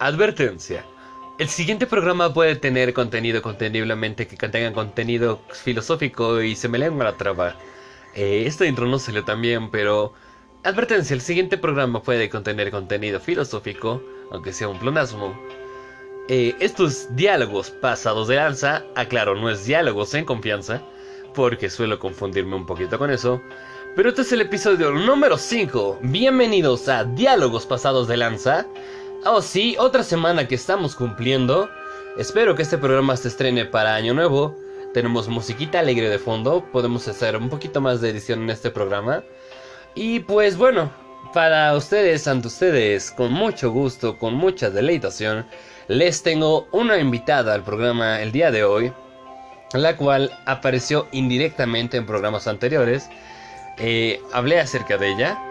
Advertencia. El siguiente programa puede tener contenido conteniblemente que contenga contenido filosófico y se me lengua la traba. Eh, este intro no salió tan bien, pero... Advertencia, el siguiente programa puede contener contenido filosófico, aunque sea un plonasmo. Eh, estos diálogos pasados de lanza, aclaro, no es diálogos en confianza, porque suelo confundirme un poquito con eso. Pero este es el episodio número 5. Bienvenidos a Diálogos Pasados de Lanza. Oh sí, otra semana que estamos cumpliendo. Espero que este programa se estrene para Año Nuevo. Tenemos musiquita alegre de fondo. Podemos hacer un poquito más de edición en este programa. Y pues bueno, para ustedes, ante ustedes, con mucho gusto, con mucha deleitación, les tengo una invitada al programa el día de hoy, la cual apareció indirectamente en programas anteriores. Eh, hablé acerca de ella.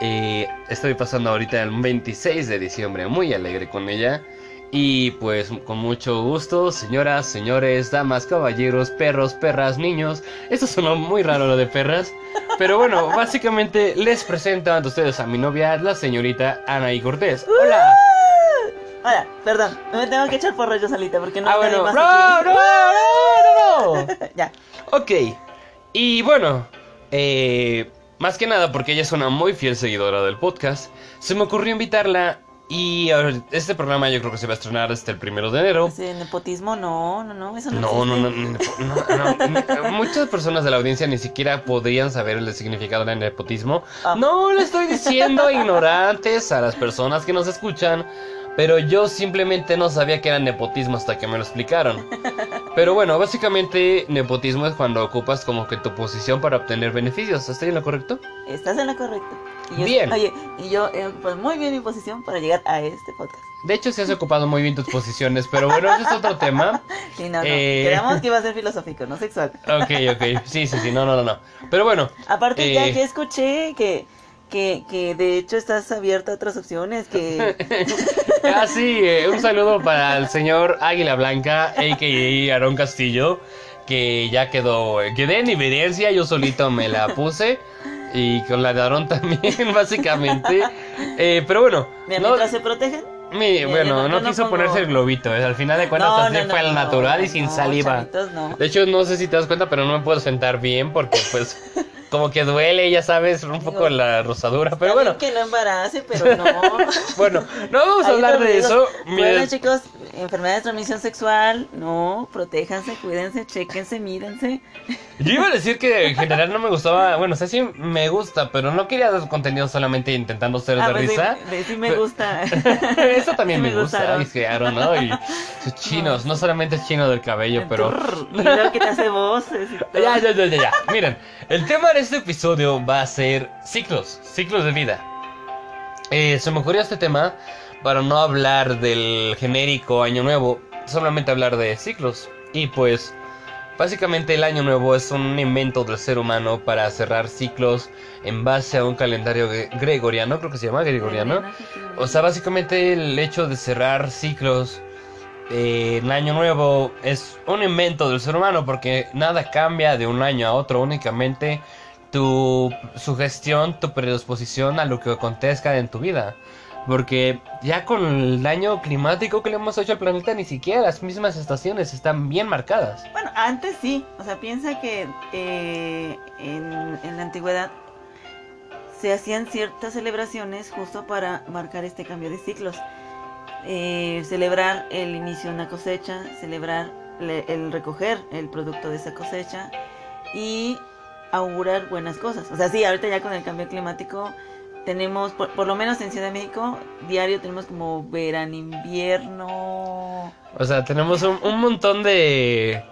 Eh, estoy pasando ahorita el 26 de diciembre muy alegre con ella. Y pues con mucho gusto, señoras, señores, damas, caballeros, perros, perras, niños. Esto sonó muy raro lo de perras. Pero bueno, básicamente les presento ante ustedes a mi novia, la señorita Anaí Cortés. ¡Hola! Hola, perdón, me tengo que echar porro yo solita porque no Ah, bueno, más no, no, no, no. ya. Ok, y bueno, eh, más que nada porque ella es una muy fiel seguidora del podcast, se me ocurrió invitarla y este programa yo creo que se va a estrenar hasta el primero de enero. Ese nepotismo, no, no, no, eso no No, no, no, no, no, no, Muchas personas de la audiencia ni siquiera podrían saber el significado del nepotismo. Ah. No le estoy diciendo ignorantes a las personas que nos escuchan, pero yo simplemente no sabía que era nepotismo hasta que me lo explicaron. Pero bueno, básicamente nepotismo es cuando ocupas como que tu posición para obtener beneficios. ¿Estoy en lo correcto? Estás en lo correcto. Y yo- Bien. Oye, y yo he ocupado muy bien mi posición para llegar a este podcast. De hecho, sí has ocupado muy bien tus posiciones, pero bueno, ese es otro tema. Sí, no, no. Eh. Quedamos que iba a ser filosófico, no sexual. Ok, ok. Sí, sí, sí, no, no, no, no. Pero bueno, Aparte, ya Eh. que escuché que, que, que de hecho estás abierta a otras opciones, que... Ah, sí, eh, un saludo para el señor Águila Blanca, a.k.a. Aarón Castillo, que ya quedó, quedé en evidencia, yo solito me la puse, y con la de Aarón también, básicamente. Eh, pero bueno, Mira, no, mientras se protegen... mi- bueno, no- quiso pongo- ponerse el globito, eh, al final de cuentas No, así no, fue al natural y sin saliva. chavitos. De hecho, no sé si te das cuenta, pero no me puedo sentar bien porque pues como que duele, ya sabes, un poco la rosadura, pero bueno. que no embarace, pero no. Bueno, no vamos a hablar de eso. Bueno, Mira, chicos, enfermedades de transmisión sexual, no, protéjanse, cuídense, chequense, mírense. Yo iba a decir que en general no me gustaba, bueno, o sea, sí me gusta, pero no quería dar contenido solamente intentando ser Ah, de pues sí, risa. de- sí me Pero- gusta. Eso también Sí me, gusta, que Aaron, ¿no? Y sus chinos, no solamente es chino del cabello, pero... Luego que te hace voces y todo. Ya, ya, ya, ya, ya. Miren, el tema de este episodio va a ser ciclos, ciclos de vida. Eh, se me ocurrió este tema para no hablar del genérico Año Nuevo, solamente hablar de ciclos. Y pues, básicamente el Año Nuevo es un invento del ser humano para cerrar ciclos en base a un calendario gre- gregoriano, creo que se llama gregoriano. O sea, básicamente el hecho de cerrar ciclos en Año Nuevo es un invento del ser humano porque nada cambia de un año a otro, únicamente tu sugestión, tu predisposición a lo que acontezca en tu vida. Porque ya con el daño climático que le hemos hecho al planeta, ni siquiera las mismas estaciones están bien marcadas. Bueno, antes sí. O sea, piensa que eh, en, la antigüedad se hacían ciertas celebraciones justo para marcar este cambio de ciclos. Eh, celebrar el inicio de una cosecha, celebrar le- el recoger el producto de esa cosecha y augurar buenas cosas. O sea, sí, ahorita ya con el cambio climático tenemos, por, por lo menos en Ciudad de México, diario tenemos como verano, invierno. O sea, tenemos un, un montón de...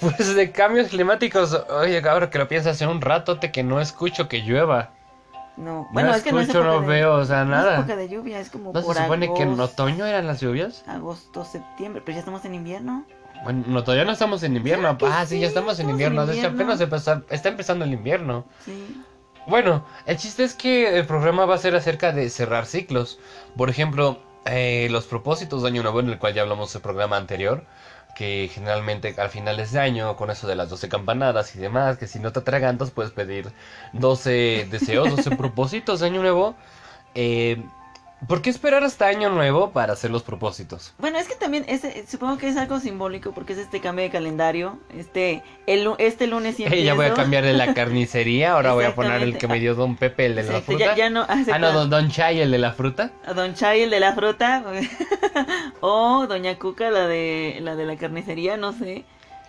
Pues de cambios climáticos. Oye, ahora que lo piensas, hace un ratote que no escucho que llueva. No, bueno, no es que no es escucho, no de- veo, o sea, no es nada. época de lluvia, es como ¿No se supone que en agosto, otoño eran las lluvias? agosto, septiembre, pero ya estamos en invierno. Bueno, no, todavía no estamos en invierno. Claro Ah, sí, ya estamos en estamos en invierno. De hecho, invierno. apenas empezó- está empezando el invierno. Sí. Bueno, el chiste es que el programa va a ser acerca de cerrar ciclos. Por ejemplo, eh, los propósitos de Año Nuevo, en el cual ya hablamos el programa anterior. Que generalmente al finales de año, con eso de las 12 campanadas y demás, que si no te atragantas puedes pedir 12 deseos, 12 propósitos de Año Nuevo. Eh, ¿Por qué esperar hasta año nuevo para hacer los propósitos? Bueno, es que también es, supongo que es algo simbólico porque es este cambio de calendario. Este, el, este lunes sí Ya voy a cambiar de la carnicería, ahora voy a poner el que me dio Don Pepe, el de la fruta. Ya, no, ah, no, don, don, Chay, el de la fruta. Don Chay, el de la fruta. o Doña Cuca, la de la, de la carnicería, no sé.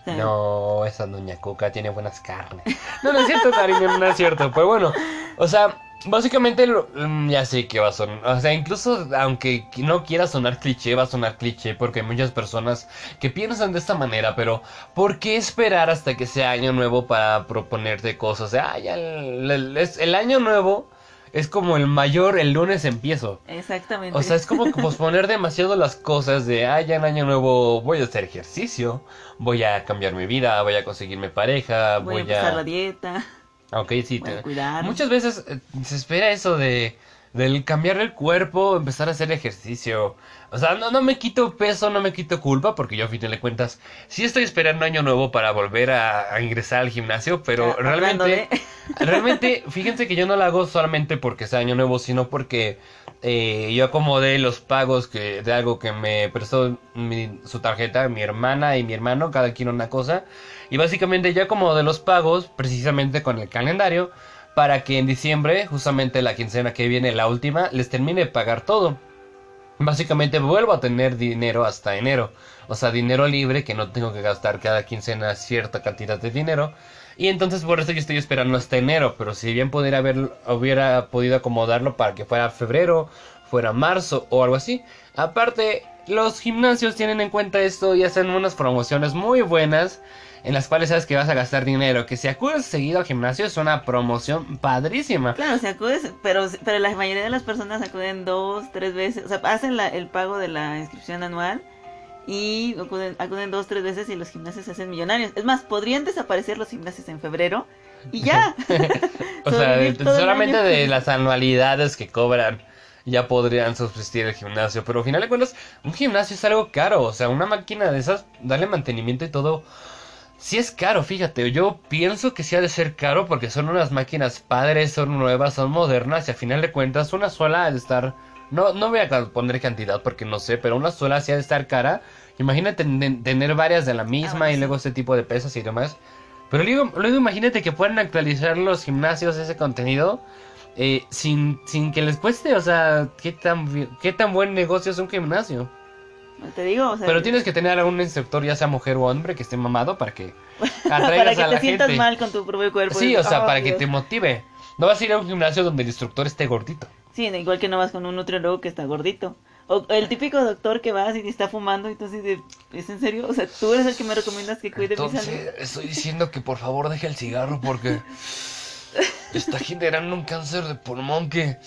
No, esa Doña Cuca tiene buenas carnes. No, no es cierto, cariño, no es cierto. Pero bueno, o sea, Básicamente, mm, ya sé que va a sonar. O sea, incluso aunque no quiera sonar cliché, va a sonar cliché porque hay muchas personas que piensan de esta manera. Pero, ¿por qué esperar hasta que sea año nuevo para proponerte cosas? O sea, ya el, año nuevo es como el mayor, el lunes empiezo. Exactamente. O sea, es como posponer demasiado las cosas de, ah, ya en año nuevo voy a hacer ejercicio, voy a cambiar mi vida, voy a conseguirme pareja, voy, voy a empezar la dieta. Ok, sí. Te... Muchas veces eh, se espera eso de del cambiar el cuerpo, empezar a hacer ejercicio. O sea, no, no me quito peso, no me quito culpa, porque yo a fin de cuentas sí estoy esperando año nuevo para volver a, ingresar al gimnasio, pero ah, realmente, realmente, fíjense que yo no lo hago solamente porque sea año nuevo, sino porque eh, yo acomodé los pagos que, de algo que me prestó su tarjeta, mi hermana y mi hermano, cada quien una cosa. Y básicamente yo acomodé los pagos precisamente con el calendario para que en diciembre, justamente la quincena que viene, la última, les termine de pagar todo. Básicamente vuelvo a tener dinero hasta enero. O sea, dinero libre que no tengo que gastar cada quincena cierta cantidad de dinero. Y entonces por eso yo estoy esperando hasta enero. Pero si bien pudiera haber, hubiera podido acomodarlo para que fuera febrero, fuera marzo o algo así. Aparte, los gimnasios tienen en cuenta esto y hacen unas promociones muy buenas en las cuales sabes que vas a gastar dinero. Que si acudes seguido al gimnasio es una promoción padrísima. Claro, si acudes, pero, pero la mayoría de las personas acuden dos, tres veces, o sea, hacen el pago de la inscripción anual y acuden, acuden dos, tres veces y los gimnasios se hacen millonarios. Es más, podrían desaparecer los gimnasios en febrero y ya. o sea, solamente de las anualidades que cobran ya podrían subsistir el gimnasio. Pero al final de cuentas, un gimnasio es algo caro. O sea, una máquina de esas, darle mantenimiento y todo. Si es caro, fíjate. Yo pienso que sí ha de ser caro porque son unas máquinas padres, son nuevas, son modernas. Y al final de cuentas, una sola ha de estar. No, no voy a poner cantidad porque no sé, pero una sola sí ha de estar cara. Imagínate tener varias de la misma ah, y luego ese tipo de pesas y demás. Pero luego, luego imagínate que puedan actualizar los gimnasios ese contenido eh, sin, sin que les cueste, o sea, ¿qué tan, qué tan buen negocio es un gimnasio? Te digo, o sea, Pero tienes que tener algún instructor, ya sea mujer o hombre, que esté mamado para que para que te sientas mal con tu propio cuerpo. Sí, o sea, para que te motive. No vas a ir a un gimnasio donde el instructor esté gordito. Sí, igual que no vas con un nutriólogo que está gordito. O el típico doctor que vas y está fumando y tú así de, ¿es en serio? O sea, tú eres el que me recomiendas que cuide mi salud. Estoy diciendo que por favor deje el cigarro porque está generando un cáncer de pulmón que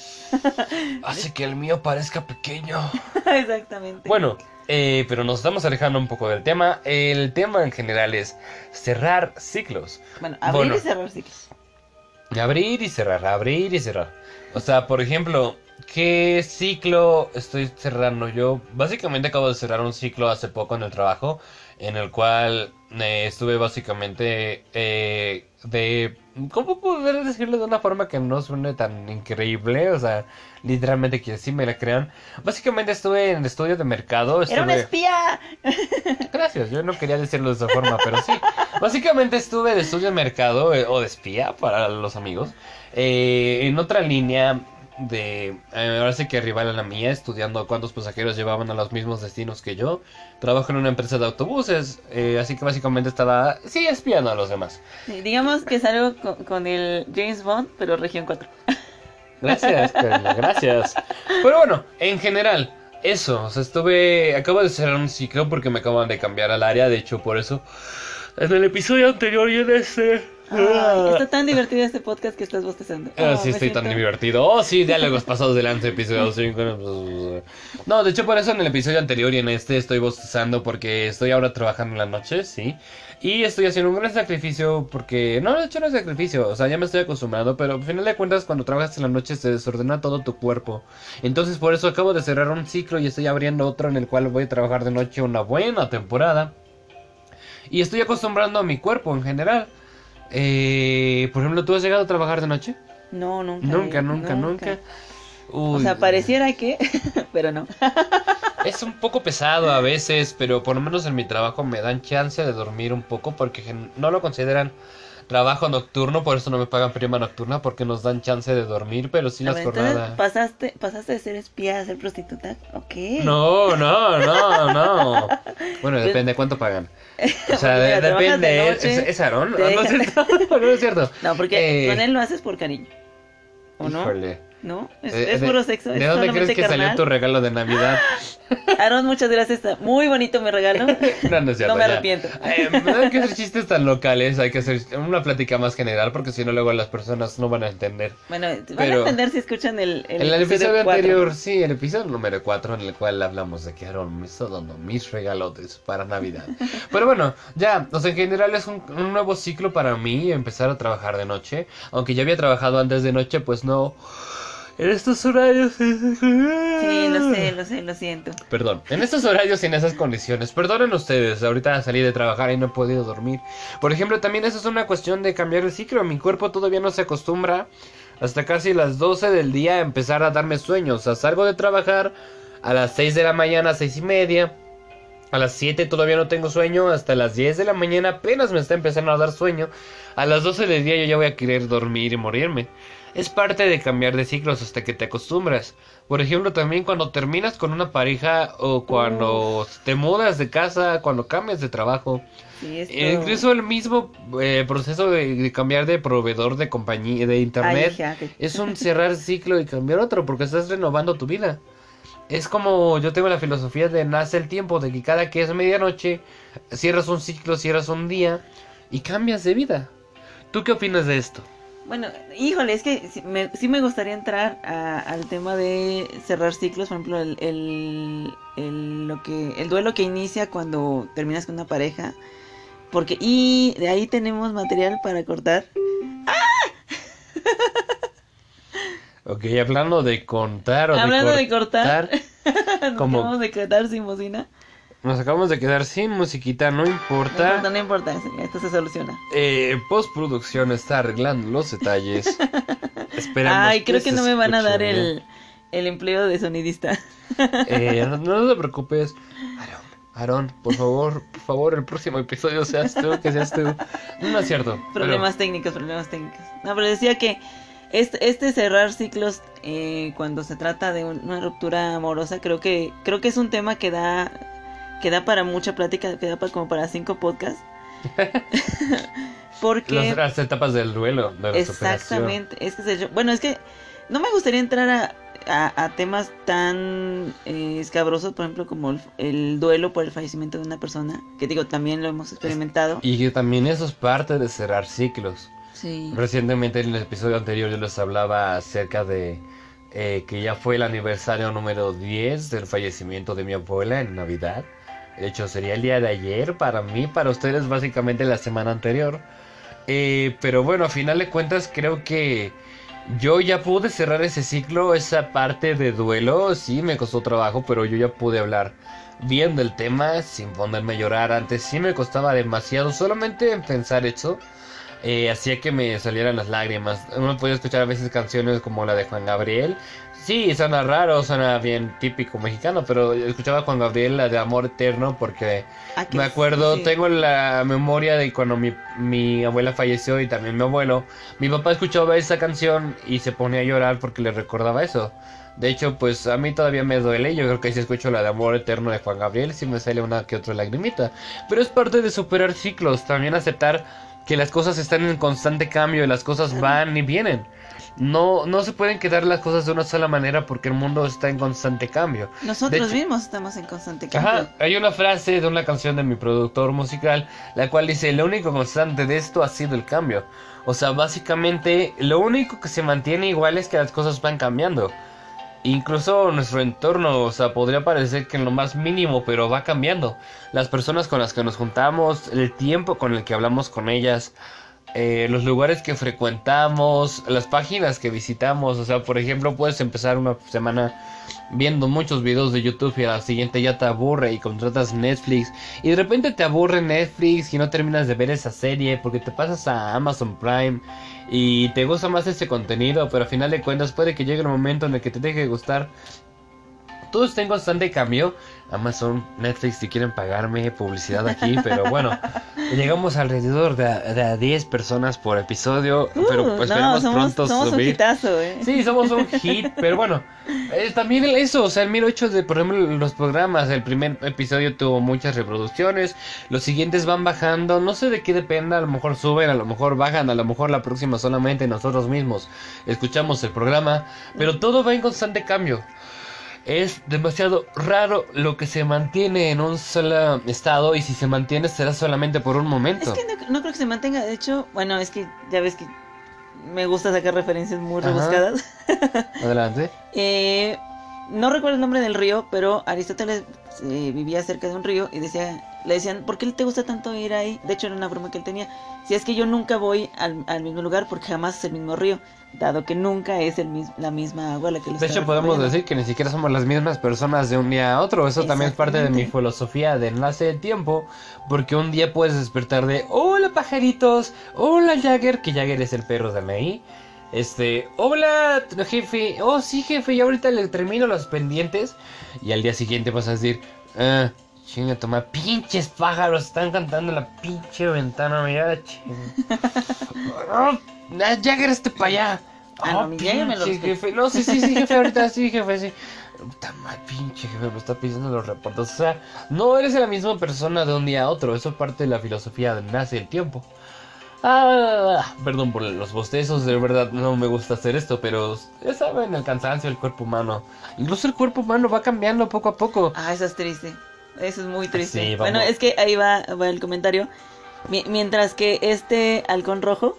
hace que el mío parezca pequeño. Exactamente. Bueno, eh, pero nos estamos alejando un poco del tema. El tema en general es cerrar ciclos. Bueno, abrir y cerrar ciclos. Abrir y cerrar, abrir y cerrar. O sea, por ejemplo, ¿qué ciclo estoy cerrando yo? Básicamente acabo de cerrar un ciclo hace poco en el trabajo, en el cual eh, estuve básicamente eh, de ¿Cómo poder decirlo de una forma que no suene tan increíble? O sea, literalmente que sí me la crean. Básicamente estuve en el estudio de mercado. ¡Era un espía! Gracias, yo no quería decirlo de esa forma, pero sí. Básicamente estuve de estudio de mercado eh, o de espía para los amigos. Eh, en otra línea de eh, ahora sí que rival a la mía, estudiando cuántos pasajeros llevaban a los mismos destinos que yo. Trabajo en una empresa de autobuses, eh, así que básicamente estaba, sí, espiando a los demás. digamos que salgo con, con, el James Bond, pero región 4. Gracias, gracias. Pero bueno, en general, eso, o sea, estuve, acabo de cerrar un ciclo porque me acaban de cambiar al área, de hecho por eso, en el episodio anterior y en este está tan divertido este podcast que estás bostezando. Ah, sí, estoy tan divertido. Oh, sí, diálogos pasados delante, episodio 5. No, de hecho, por eso en el episodio anterior y en este estoy bostezando porque estoy ahora trabajando en la noche, sí. Y estoy haciendo un gran sacrificio porque... No, de hecho no es sacrificio, o sea, ya me estoy acostumbrado, pero al final de cuentas cuando trabajas en la noche se desordena todo tu cuerpo. Entonces por eso acabo de cerrar un ciclo y estoy abriendo otro en el cual voy a trabajar de noche una buena temporada. Y estoy acostumbrando a mi cuerpo en general. Eh, por ejemplo, ¿tú has llegado a trabajar de noche? No, nunca. Nunca, nunca, nunca. o sea, pareciera que, pero no. es un poco pesado a veces, pero por lo menos en mi trabajo me dan chance de dormir un poco porque no lo consideran trabajo nocturno, por eso no me pagan prima nocturna porque nos dan chance de dormir, pero sí las jornadas. ¿pasaste, ¿Pasaste de ser espía a ser prostituta? Ok. No, no, no, no. Bueno, depende de cuánto pagan. O sea, depende. ¿Es, ¿Es, Aarón? No, no, es cierto. no porque eh, con él lo haces por cariño. ¿O no? ¿No? Es, eh, puro sexo. ¿De dónde crees que salió tu regalo de Navidad? Aaron, muchas gracias. Muy bonito mi regalo. no, no, es cierto, no me arrepiento. Eh, me dan que hacer chistes tan locales. Hay que hacer una plática más general porque si no, luego las personas no van a entender. Bueno, van a entender si escuchan el, el, el episodio, anterior. Sí, el episodio número 4 en el cual hablamos de que Aaron me está dando mis regalotes para Navidad. Pero bueno, ya, o sea, en general es un, un nuevo ciclo para mí empezar a trabajar de noche. Aunque ya había trabajado antes de noche, pues no en estos horarios. Sí, lo sé, lo sé, lo siento. Perdón, en estos horarios y en esas condiciones. Perdonen ustedes, ahorita salí de trabajar y no he podido dormir. Por ejemplo, también eso es una cuestión de cambiar el ciclo. Mi cuerpo todavía no se acostumbra hasta casi las 12 del día a empezar a darme sueños. O sea, salgo de trabajar a las 6 de la mañana, 6 y media. A las 7 todavía no tengo sueño, hasta las 10 de la mañana apenas me está empezando a dar sueño. A las 12 del día yo ya voy a querer dormir y morirme. Es parte de cambiar de ciclos hasta que te acostumbras. Por ejemplo, también cuando terminas con una pareja o cuando te mudas de casa, cuando cambias de trabajo. incluso el mismo eh, proceso de, cambiar de proveedor de compañía de internet es un cerrar ciclo y cambiar otro porque estás renovando tu vida. Es como yo tengo la filosofía de nace el tiempo, de que cada que es medianoche cierras un ciclo, cierras un día y cambias de vida. ¿Tú qué opinas de esto? Bueno, híjole, es que sí me, gustaría entrar al tema de cerrar ciclos, por ejemplo, el, el, lo que, el duelo que inicia cuando terminas con una pareja. Porque, y de ahí tenemos material para cortar. ¡Ah! ok, hablando de contar o hablando de cortar. De cortar como... A sin bocina. Nos acabamos de quedar sin musiquita, no importa. No importa, no importa, esto se soluciona. Eh, postproducción está arreglando los detalles. Esperamos Ay, creo que, no me van a dar el, el, empleo de sonidista. eh, no, no, te preocupes. Aaron, Aaron, por favor, por favor, el próximo episodio seas tú, que seas tú. No es cierto. Problemas técnicos, problemas técnicos. No, pero decía que este, este cerrar ciclos eh, cuando se trata de una ruptura amorosa, creo que, creo que es un tema que da Queda para mucha plática, queda para, como para cinco podcasts. Porque... Las, etapas del duelo, de Exactamente. Es que bueno, es que no me gustaría entrar a, a, temas tan eh, escabrosos, por ejemplo, como el, duelo por el fallecimiento de una persona, que digo, también lo hemos experimentado. Y que también eso es parte de cerrar ciclos. Sí. Recientemente en el episodio anterior yo les hablaba acerca de eh, que ya fue el aniversario número 10 del fallecimiento de mi abuela en Navidad. De hecho, sería el día de ayer para mí, para ustedes básicamente la semana anterior. Eh, pero bueno, a final de cuentas creo que yo ya pude cerrar ese ciclo, esa parte de duelo. Sí, me costó trabajo, pero yo ya pude hablar bien del tema sin ponerme a llorar. Antes sí me costaba demasiado solamente en pensar eso. Eh, hacía que me salieran las lágrimas. Uno podía escuchar a veces canciones como la de Juan Gabriel Sí, suena raro, suena bien típico mexicano, pero escuchaba a Juan Gabriel la de Amor Eterno porque ah, me acuerdo, tengo la memoria de cuando mi, mi, abuela falleció y también mi abuelo. Mi papá escuchaba esa canción y se ponía a llorar porque le recordaba eso. De hecho, pues a mí todavía me duele. Yo creo que si escucho la de Amor Eterno de Juan Gabriel, sí me sale una que otra lagrimita. Pero es parte de superar ciclos, también aceptar que las cosas están en constante cambio y las cosas van y vienen no, no se pueden quedar las cosas de una sola manera porque el mundo está en constante cambio. Nosotros mismos estamos en constante cambio. Ajá, hay una frase de una canción de mi productor musical, la cual dice, lo único constante de esto ha sido el cambio. O sea, básicamente, lo único que se mantiene igual es que las cosas van cambiando. Incluso nuestro entorno, o sea, podría parecer que en lo más mínimo, pero va cambiando. Las personas con las que nos juntamos, el tiempo con el que hablamos con ellas, eh, los lugares que frecuentamos, las páginas que visitamos. O sea, por ejemplo, puedes empezar una semana viendo muchos videos de YouTube y a la siguiente ya te aburre y contratas Netflix. Y de repente te aburre Netflix y no terminas de ver esa serie porque te pasas a Amazon Prime y te gusta más ese contenido, pero al final de cuentas puede que llegue el momento en el que te deje de gustar. Todo está en constante cambio. Amazon, Netflix, si quieren pagarme publicidad aquí, pero bueno, llegamos alrededor de, de 10 personas por episodio, Uh, pero no, esperemos somos, pronto somos un subir. hitazo, ¿eh? Sí, somos un hit, pero bueno, eh, también eso, o sea, el mero hecho de, por ejemplo, los programas, el primer episodio tuvo muchas reproducciones, los siguientes van bajando, no sé de qué dependa, a lo mejor suben, a lo mejor bajan, a lo mejor la próxima solamente nosotros mismos escuchamos el programa, pero todo va en constante cambio. Es demasiado raro lo que se mantiene en un solo estado y si se mantiene será solamente por un momento. Es que no, no creo que se mantenga. De hecho, bueno, es que ya ves que me gusta sacar referencias muy Ajá. rebuscadas. Adelante. Eh, no recuerdo el nombre del río, pero Aristóteles eh, vivía cerca de un río y decía, le decían, ¿por qué te gusta tanto ir ahí? De hecho, era una broma que él tenía. Si es que yo nunca voy al, al mismo lugar porque jamás es el mismo río, dado que nunca es el mis- la misma agua la que lo De hecho, podemos decir que ni siquiera somos las mismas personas de un día a otro. Eso también es parte de mi filosofía de enlace del tiempo. Porque un día puedes despertar de Hola pajaritos, hola Jagger, que Jagger es el perro de May. Este, hola jefe, oh sí jefe, y ahorita le termino los pendientes. Y al día siguiente vas a decir, ah, chinga, toma, pinches pájaros, están cantando en la pinche ventana, mira, chinga. Ah, Jagger, este para allá. Ah, no, me jefe. No, sí, sí, sí, jefe, ahorita sí, jefe, sí. Puta madre, pinche jefe, me está pidiendo los reportes. O sea, no eres la misma persona de un día a otro. Eso es parte de la filosofía de nace el tiempo. Ah, perdón por los bostezos, de verdad no me gusta hacer esto, pero ya saben, el cansancio del cuerpo humano. Incluso el cuerpo humano va cambiando poco a poco. Ah, eso es triste. Eso es muy triste. Sí, bueno, es que ahí va, va el comentario. Mi- mientras que este halcón rojo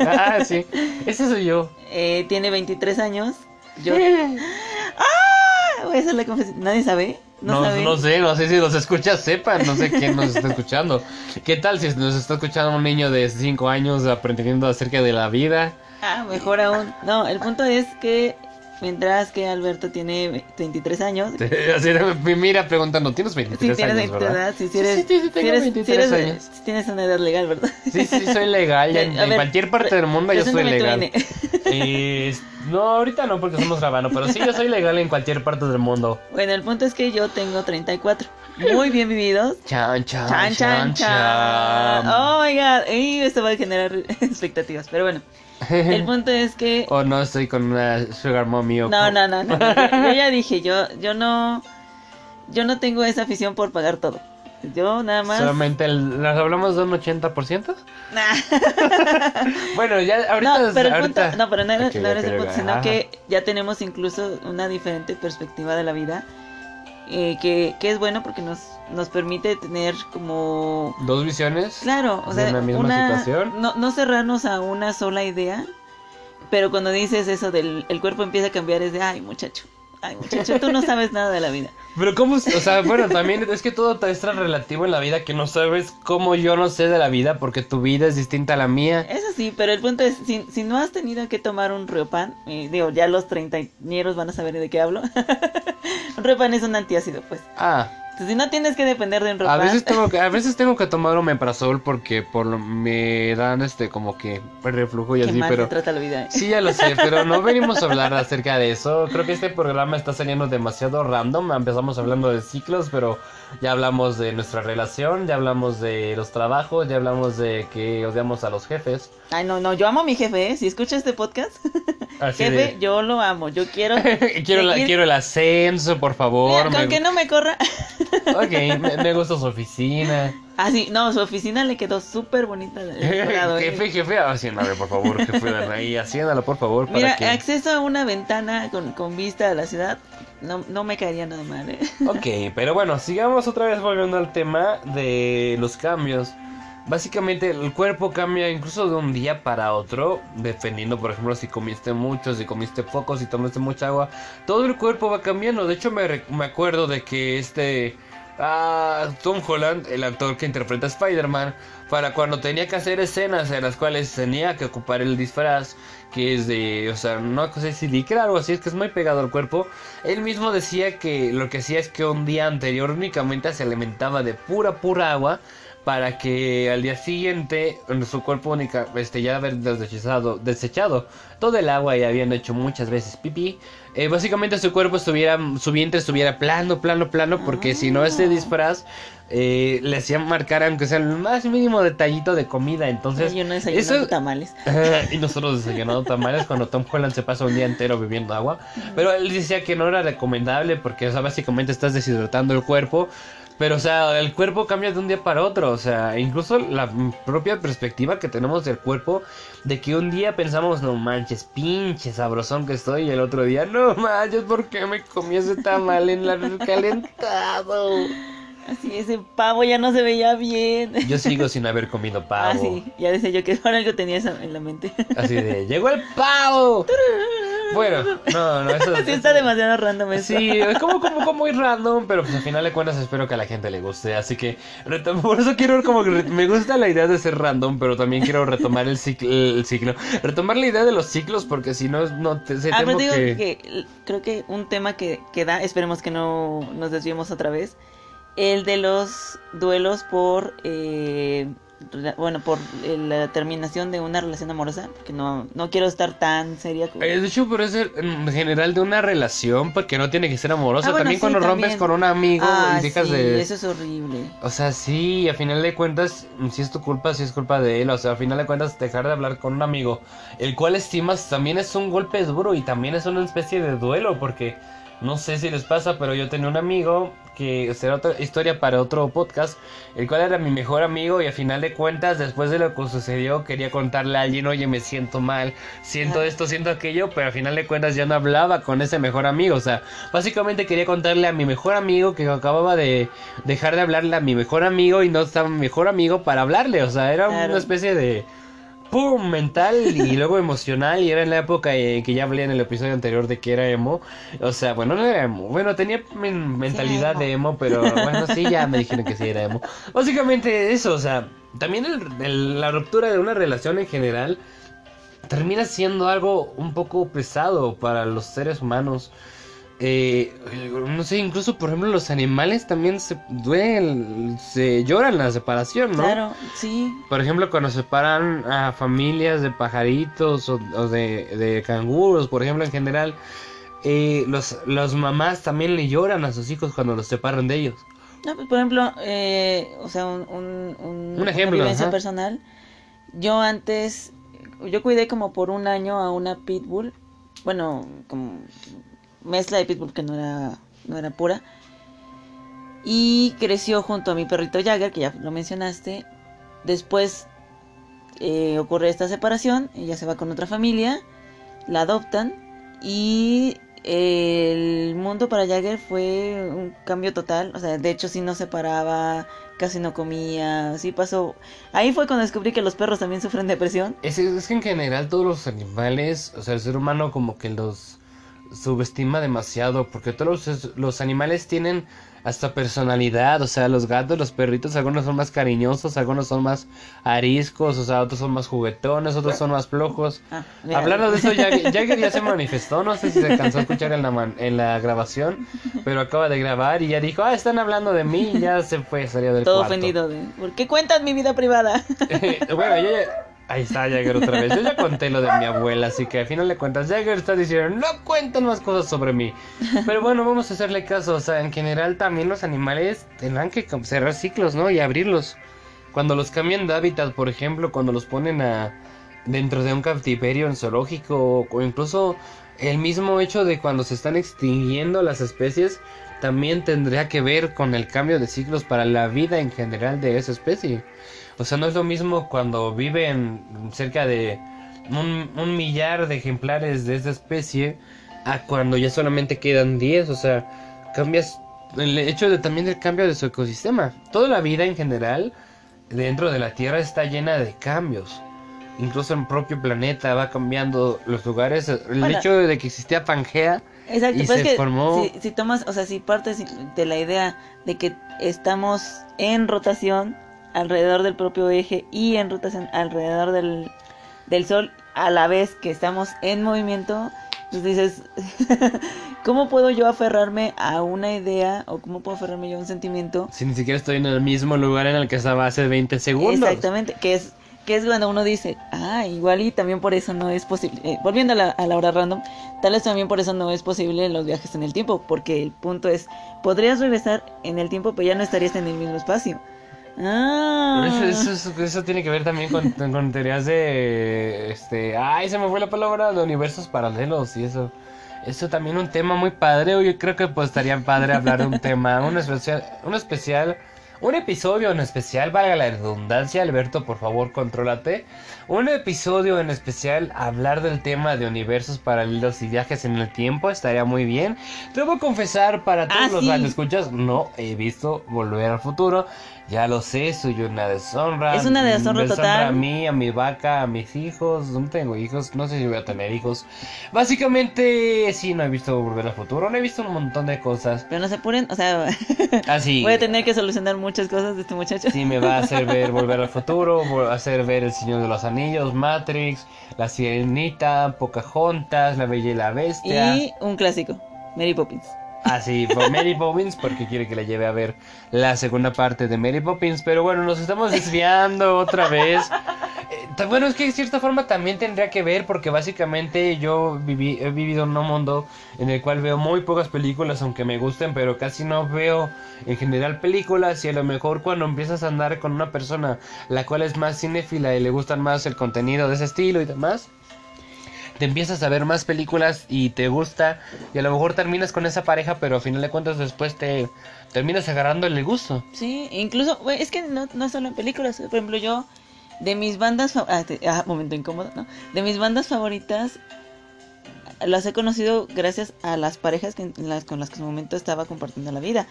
Ah, sí, ese soy yo. eh, tiene 23 años, yo... ¡Ah! Voy a hacer la confesión. ¿Nadie sabe? No, No, sé, no sé si nos escucha, sepan, no sé quién nos está escuchando. ¿Qué tal si nos está escuchando un niño de 5 años aprendiendo acerca de la vida? Ah, mejor aún. No, el punto es que mientras que Alberto tiene 23 años... Así de- me mira preguntando, tienes 23 Si tienes años, ¿verdad? edad, si eres, Sí, sí, sí, si tengo eres- 23 si eres- años. si tienes una edad legal, ¿verdad? Sí, sí, soy legal, ya en, cualquier parte del mundo yo soy legal. Eh, no, ahorita no porque estamos grabando, pero sí, yo soy legal en cualquier parte del mundo. Bueno, el punto es que yo tengo 34. Muy bien vividos. Chan, chan, Chan, chan, chan. Oh my god. Ey, esto va a generar expectativas. Pero bueno, el punto es que. O no estoy con una sugar mommy o No, no, no, no. no. Yo, ya dije, yo, yo no. Yo no tengo esa afición por pagar todo. Yo nada más. Solamente el- ¿nos hablamos de un 80%? Nah. Bueno, ya ahorita No, pero el ahorita- punto, no, pero no era, Ok, no era ok, ese ok, punto, sino ajá. que ya tenemos incluso una diferente perspectiva de la vida. eh, que, que es bueno porque nos, nos permite tener como dos visiones. Claro, o sea, una misma situación. No, no cerrarnos a una sola idea, pero cuando dices eso del el cuerpo empieza a cambiar es de, ay muchacho, ay muchacho, tú no sabes nada de la vida. Pero cómo, o sea, bueno, también es que todo es tan relativo en la vida que no sabes cómo yo no sé de la vida porque tu vida es distinta a la mía. Eso sí, pero el punto es, si, si no has tenido que tomar un riopan, eh, digo, ya los treintañeros van a saber de qué hablo. un riopan es un antiácido, pues. Ah, si no tienes que depender de un a riopan, veces tengo que, a veces tengo que tomar omeprazol porque por lo- me dan este como que reflujo y así, pero trata la vida. eh. Sí, ya lo sé, pero no venimos a hablar acerca de eso. Creo que este programa está saliendo demasiado random. Empezamos hablando de ciclos, pero ya hablamos de nuestra relación, ya hablamos de los trabajos, ya hablamos de que odiamos a los jefes. Ay, no, no, yo amo a mi jefe, ¿eh? Si escucha este podcast, Así jefe, de- yo lo amo, yo quiero... quiero, la- quiero el ascenso, por favor. Mira, con me- que no me corra. Ok, me, me gusta su oficina. Ah, sí, no, su oficina le quedó súper bonita. decorado, ¿eh? jefe, jefe, haciéndale, por favor, jefe ahí, haciéndalo, por favor, para Mira, que... acceso a una ventana con, con vista a la ciudad, no, no me caería nada mal, ¿eh? Ok, pero bueno, sigamos otra vez volviendo al tema de los cambios. Básicamente el cuerpo cambia incluso de un día para otro, dependiendo por ejemplo si comiste mucho, si comiste poco, si tomaste mucha agua, todo el cuerpo va cambiando. De hecho me, me acuerdo de que este ah, Tom Holland, el actor que interpreta a Spider-Man, para cuando tenía que hacer escenas en las cuales tenía que ocupar el disfraz, que es de, o sea, no sé si licra o así, es que es muy pegado al cuerpo. Él mismo decía que lo que hacía es que un día anterior únicamente se alimentaba de pura, pura agua para que al día siguiente su cuerpo única este ya haber desechado, desechado todo el agua y habían hecho muchas veces pipí eh, básicamente su cuerpo estuviera su vientre estuviera plano plano plano porque si no este disfraz eh, le hacían marcar aunque sea el más mínimo detallito de comida entonces Yo no desayunando tamales. y nosotros desayunando tamales cuando Tom Holland se pasa un día entero bebiendo agua pero él decía que no era recomendable porque o sea básicamente estás deshidratando el cuerpo pero, o sea, el cuerpo cambia de un día para otro. O sea, incluso la propia perspectiva que tenemos del cuerpo, de que un día pensamos, no manches, pinche sabrosón que estoy, y el otro día, no manches, ¿por qué me comí ese tamal en la calentado? Así, ese pavo ya no se veía bien. Yo sigo sin haber comido pavo. Ah, sí, ya decía yo que ahora algo tenía eso en la mente. Así de, llegó el pavo. Bueno, no, no, eso Sí, está demasiado random eso. Sí, es como, como, como muy random, pero pues al final de cuentas espero que a la gente le guste. Así que por eso quiero como me gusta la idea de ser random, pero también quiero retomar el ciclo, el ciclo. Retomar la idea de los ciclos, porque si no, no te, se Ah, temo pero digo que... que... creo que un tema que, que da, esperemos que no nos desviemos otra vez, el de los duelos por, eh, bueno, por eh, la terminación de una relación amorosa, porque no, no quiero estar tan seria. como- Eh, De hecho, puede ser en general de una relación, porque no tiene que ser amorosa. Ah, bueno, también sí, cuando rompes con un amigo ah, y dejas sí, de... eso es horrible. O sea, sí, a final de cuentas, si es tu culpa, si es culpa de él. O sea, a final de cuentas, dejar de hablar con un amigo, el cual estimas, también es un golpe duro y también es una especie de duelo, porque no sé si les pasa, pero yo tenía un amigo que será otra historia para otro podcast, el cual era mi mejor amigo y a final de cuentas, después de lo que sucedió, quería contarle a alguien, oye, me siento mal, siento esto, siento aquello, pero a final de cuentas ya no hablaba con ese mejor amigo, o sea, básicamente quería contarle a mi mejor amigo que acababa de dejar de hablarle a mi mejor amigo y no estaba mi mejor amigo para hablarle, o sea, era Claro. una especie de pum mental y luego emocional y era en la época en que ya hablé en el episodio anterior de que era emo, o sea, bueno, no era emo, bueno, tenía men- mentalidad emo. de emo, pero bueno, sí, ya me dijeron que sí era emo. Básicamente eso, o sea, también el- el- la ruptura de una relación en general termina siendo algo un poco pesado para los seres humanos. Eh, no sé, incluso por ejemplo los animales también se duelen, se lloran la separación, ¿no? Claro, sí. Por ejemplo, cuando separan a familias de pajaritos o, o de, de canguros, por ejemplo, en general, eh, los, los mamás también le lloran a sus hijos cuando los separan de ellos. No, pues, por ejemplo, eh, o sea, un, un, un- Un ejemplo, una vivencia ajá. personal. Yo antes, yo cuidé como por un año a una pitbull, bueno, como mezcla de pitbull que no era, no era pura. Y creció junto a mi perrito Jagger, que ya lo mencionaste. Después eh, ocurre esta separación, ella se va con otra familia, la adoptan y el mundo para Jagger fue un cambio total. O sea, de hecho, sí no se paraba, casi no comía, sí pasó. Ahí fue cuando descubrí que los perros también sufren depresión. Es, es que en general todos los animales, o sea, el ser humano como que los subestima demasiado, porque todos los, los animales tienen hasta personalidad, o sea, los gatos, los perritos, algunos son más cariñosos, algunos son más ariscos, o sea, otros son más juguetones, otros son más flojos. Ah. Hablando de eso, Jagger, Jagger ya se manifestó, no sé si se alcanzó a escuchar en la, man- en la grabación, pero acaba de grabar y ya dijo, ah, están hablando de mí, y ya se fue, salió del Todo cuarto. ofendido de, ¿por qué cuentas mi vida privada? bueno, yo ya... Ahí está Jagger otra vez. Yo ya conté lo de mi abuela, así que al final de cuentas Jagger está diciendo, no cuenten más cosas sobre mí. Pero bueno, vamos a hacerle caso. O sea, en general también los animales tendrán que cerrar ciclos, ¿no? Y abrirlos. Cuando los cambian de hábitat, por ejemplo, cuando los ponen a dentro de un cautiverio en zoológico o incluso el mismo hecho de cuando se están extinguiendo las especies también tendría que ver con el cambio de ciclos para la vida en general de esa especie. O sea, no es lo mismo cuando viven cerca de un, un millar de ejemplares de esa especie a cuando ya solamente quedan 10. O sea, cambias el hecho de también del cambio de su ecosistema. Toda la vida en general dentro de la Tierra está llena de cambios. Incluso el propio planeta va cambiando los lugares. El Bueno. hecho de que existía Pangea Exacto, Y pues se es que formó- si, si tomas, o sea, si partes de la idea de que estamos en rotación alrededor del propio eje y en rotación alrededor del, del sol, a la vez que estamos en movimiento, Entonces dices, ¿cómo puedo yo aferrarme a una idea o cómo puedo aferrarme yo a un sentimiento? Si ni siquiera estoy en el mismo lugar en el que estaba hace 20 segundos. Exactamente, que es que es cuando uno dice, ah, igual y también por eso no es posible, eh, volviendo a la, a la hora random, tal vez también por eso no es posible los viajes en el tiempo, porque el punto es, podrías regresar en el tiempo, pero ya no estarías en el mismo espacio. Ah. Eso, eso, eso, tiene que ver también con, con, teorías de, este, ay, se me fue la palabra, de universos paralelos y eso. Eso también un tema muy padre, yo creo que pues estaría padre hablar de un tema, un especial, un especial un episodio en especial, valga la redundancia, Alberto, por favor, contrólate. Un episodio en especial, hablar del tema de universos paralelos y viajes en el tiempo, estaría muy bien. Debo confesar para todos ah, los que escuchas, no he visto Volver al Futuro. Ya lo sé, soy una deshonra. Es una deshonra, total. a mí, a mi vaca, a mis hijos. No tengo hijos, no sé si voy a tener hijos. Básicamente, sí, no he visto Volver al Futuro. No he visto un montón de cosas. Pero no se apuren, o sea, Así. voy a tener que solucionar muchas cosas de este muchacho. Sí, me va a hacer ver Volver al Futuro, a hacer ver El Señor de los Anillos, Matrix, La Sirenita, Pocahontas, La Bella y la Bestia. Y un clásico, Mary Poppins. Ah, sí, por Mary Poppins, porque quiere que le lleve a ver la segunda parte de Mary Poppins. Pero bueno, nos estamos desviando otra vez. Eh, bueno, es que de cierta forma también tendría que ver, porque básicamente yo viví, he vivido en un mundo en el cual veo muy pocas películas, aunque me gusten, pero casi no veo en general películas. Y a lo mejor cuando empiezas a andar con una persona la cual es más cinéfila y le gustan más el contenido de ese estilo y demás te empiezas a ver más películas y te gusta y a lo mejor terminas con esa pareja, pero a final de cuentas después te terminas agarrando el gusto. Sí, incluso, es que no, no solo en películas, por ejemplo yo, de mis bandas, ah, ah, momento incómodo, ¿no? De mis bandas favoritas, las he conocido gracias a las parejas que, las, con las que en su momento estaba compartiendo la vida.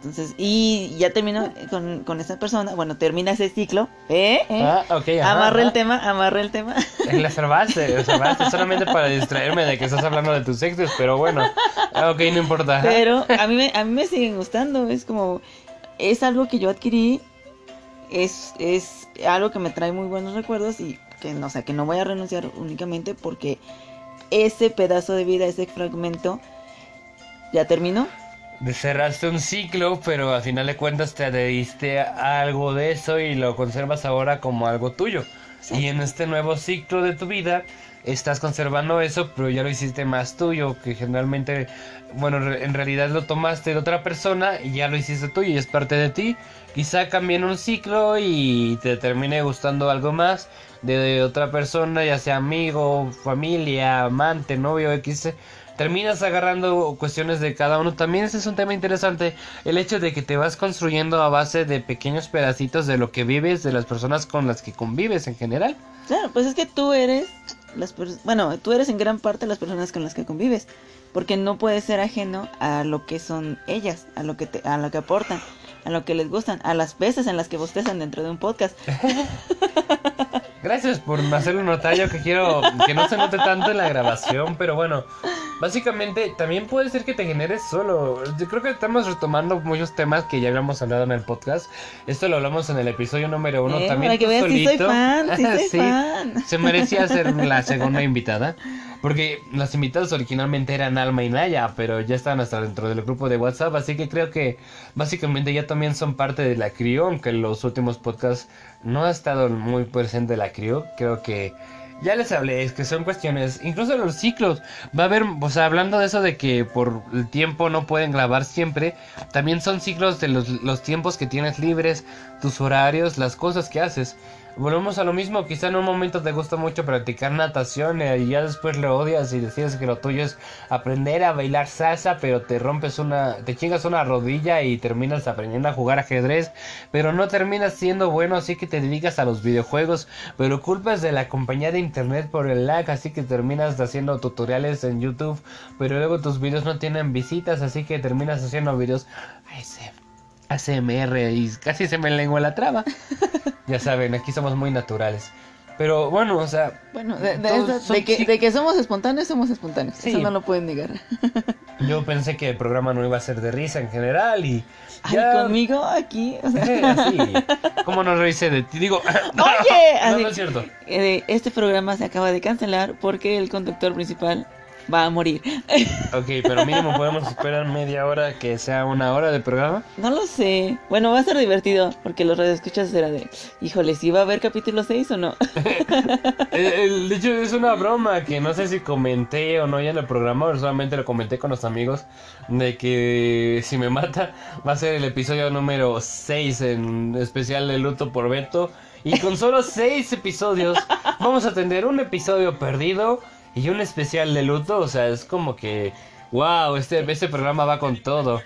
Entonces, y ya termino con, con esa persona, bueno, termina ese ciclo, ¿eh? ¿Eh? Ah, ok, amarre el tema, amarre el tema. La salvaste, la salvaste solamente para distraerme de que estás hablando de tus sexos, pero bueno, ok, no importa. Pero a mí, me, a mí me siguen gustando, es como, es algo que yo adquirí, es, es algo que me trae muy buenos recuerdos y que no, sé, que no voy a renunciar únicamente porque ese pedazo de vida, ese fragmento, ya terminó cerraste un ciclo, pero al final de cuentas te adheriste a algo de eso y lo conservas ahora como algo tuyo. Y en este nuevo ciclo de tu vida estás conservando eso, pero ya lo hiciste más tuyo, que generalmente, bueno, en realidad lo tomaste de otra persona y ya lo hiciste tuyo y es parte de ti. Quizá cambien un ciclo y te termine gustando algo más de otra persona, ya sea amigo, familia, amante, novio, X terminas agarrando cuestiones de cada uno. También ese es un tema interesante, el hecho de que te vas construyendo a base de pequeños pedacitos de lo que vives, de las personas con las que convives en general. Claro, pues es que tú eres las bueno, tú eres en gran parte las personas con las que convives, porque no puedes ser ajeno a lo que son ellas, a lo que te, a lo que aportan, a lo que les gustan, a las veces en las que bostezan dentro de un podcast. Gracias por hacerlo notar. Yo que quiero que no se note tanto en la grabación, pero bueno, básicamente también puede ser que te generes solo. Yo creo que estamos retomando muchos temas que ya habíamos hablado en el podcast. Esto lo hablamos en el episodio número uno. Eh, también tú solito. sí, Se merecía ser la segunda invitada. Porque las invitadas originalmente eran Alma y Naya, pero ya están hasta dentro del grupo de WhatsApp, así que creo que básicamente ya también son parte de la CRIO, aunque en los últimos podcasts no ha estado muy presente la Creo que ya les hablé, es que son cuestiones, incluso los ciclos, va a haber, o sea, hablando de eso de que por el tiempo no pueden grabar siempre, también son ciclos de los, los tiempos que tienes libres, tus horarios, las cosas que haces. Volvemos a lo mismo, quizá en un momento te gusta mucho practicar natación eh, y ya después lo odias y decides que lo tuyo es aprender a bailar salsa, pero te rompes una, te chingas una rodilla y terminas aprendiendo a jugar ajedrez, pero no terminas siendo bueno, así que te dedicas a los videojuegos, pero culpas de la compañía de internet por el lag, así que terminas haciendo tutoriales en YouTube, pero luego tus videos no tienen visitas, así que terminas haciendo videos y casi se me lengua la traba. ya saben, aquí somos muy naturales. Pero bueno, o sea. Bueno, de, que, somos espontáneos, somos espontáneos. Eso no lo pueden negar. Yo pensé que el programa no iba a ser de risa en general y. Ay, conmigo aquí. ¿Cómo no reíse de ti? Digo. Oye, no, no es cierto. Eh, este programa se acaba de cancelar porque el conductor principal va a morir. Ok, pero mínimo podemos esperar media hora que sea una hora de programa. No lo sé. Bueno, va a ser divertido porque los radioescuchas será de, híjole, si va a haber capítulo 6 o no. El- el- de hecho, es una broma que no sé si comenté o no ya en el programa, pero solamente lo comenté con los amigos, de que si me mata va a ser el episodio número 6 en especial de luto por Beto. Y con solo 6 episodios vamos a tener un episodio perdido y un especial de luto. O sea, es como que, wow, este, este programa va con todo.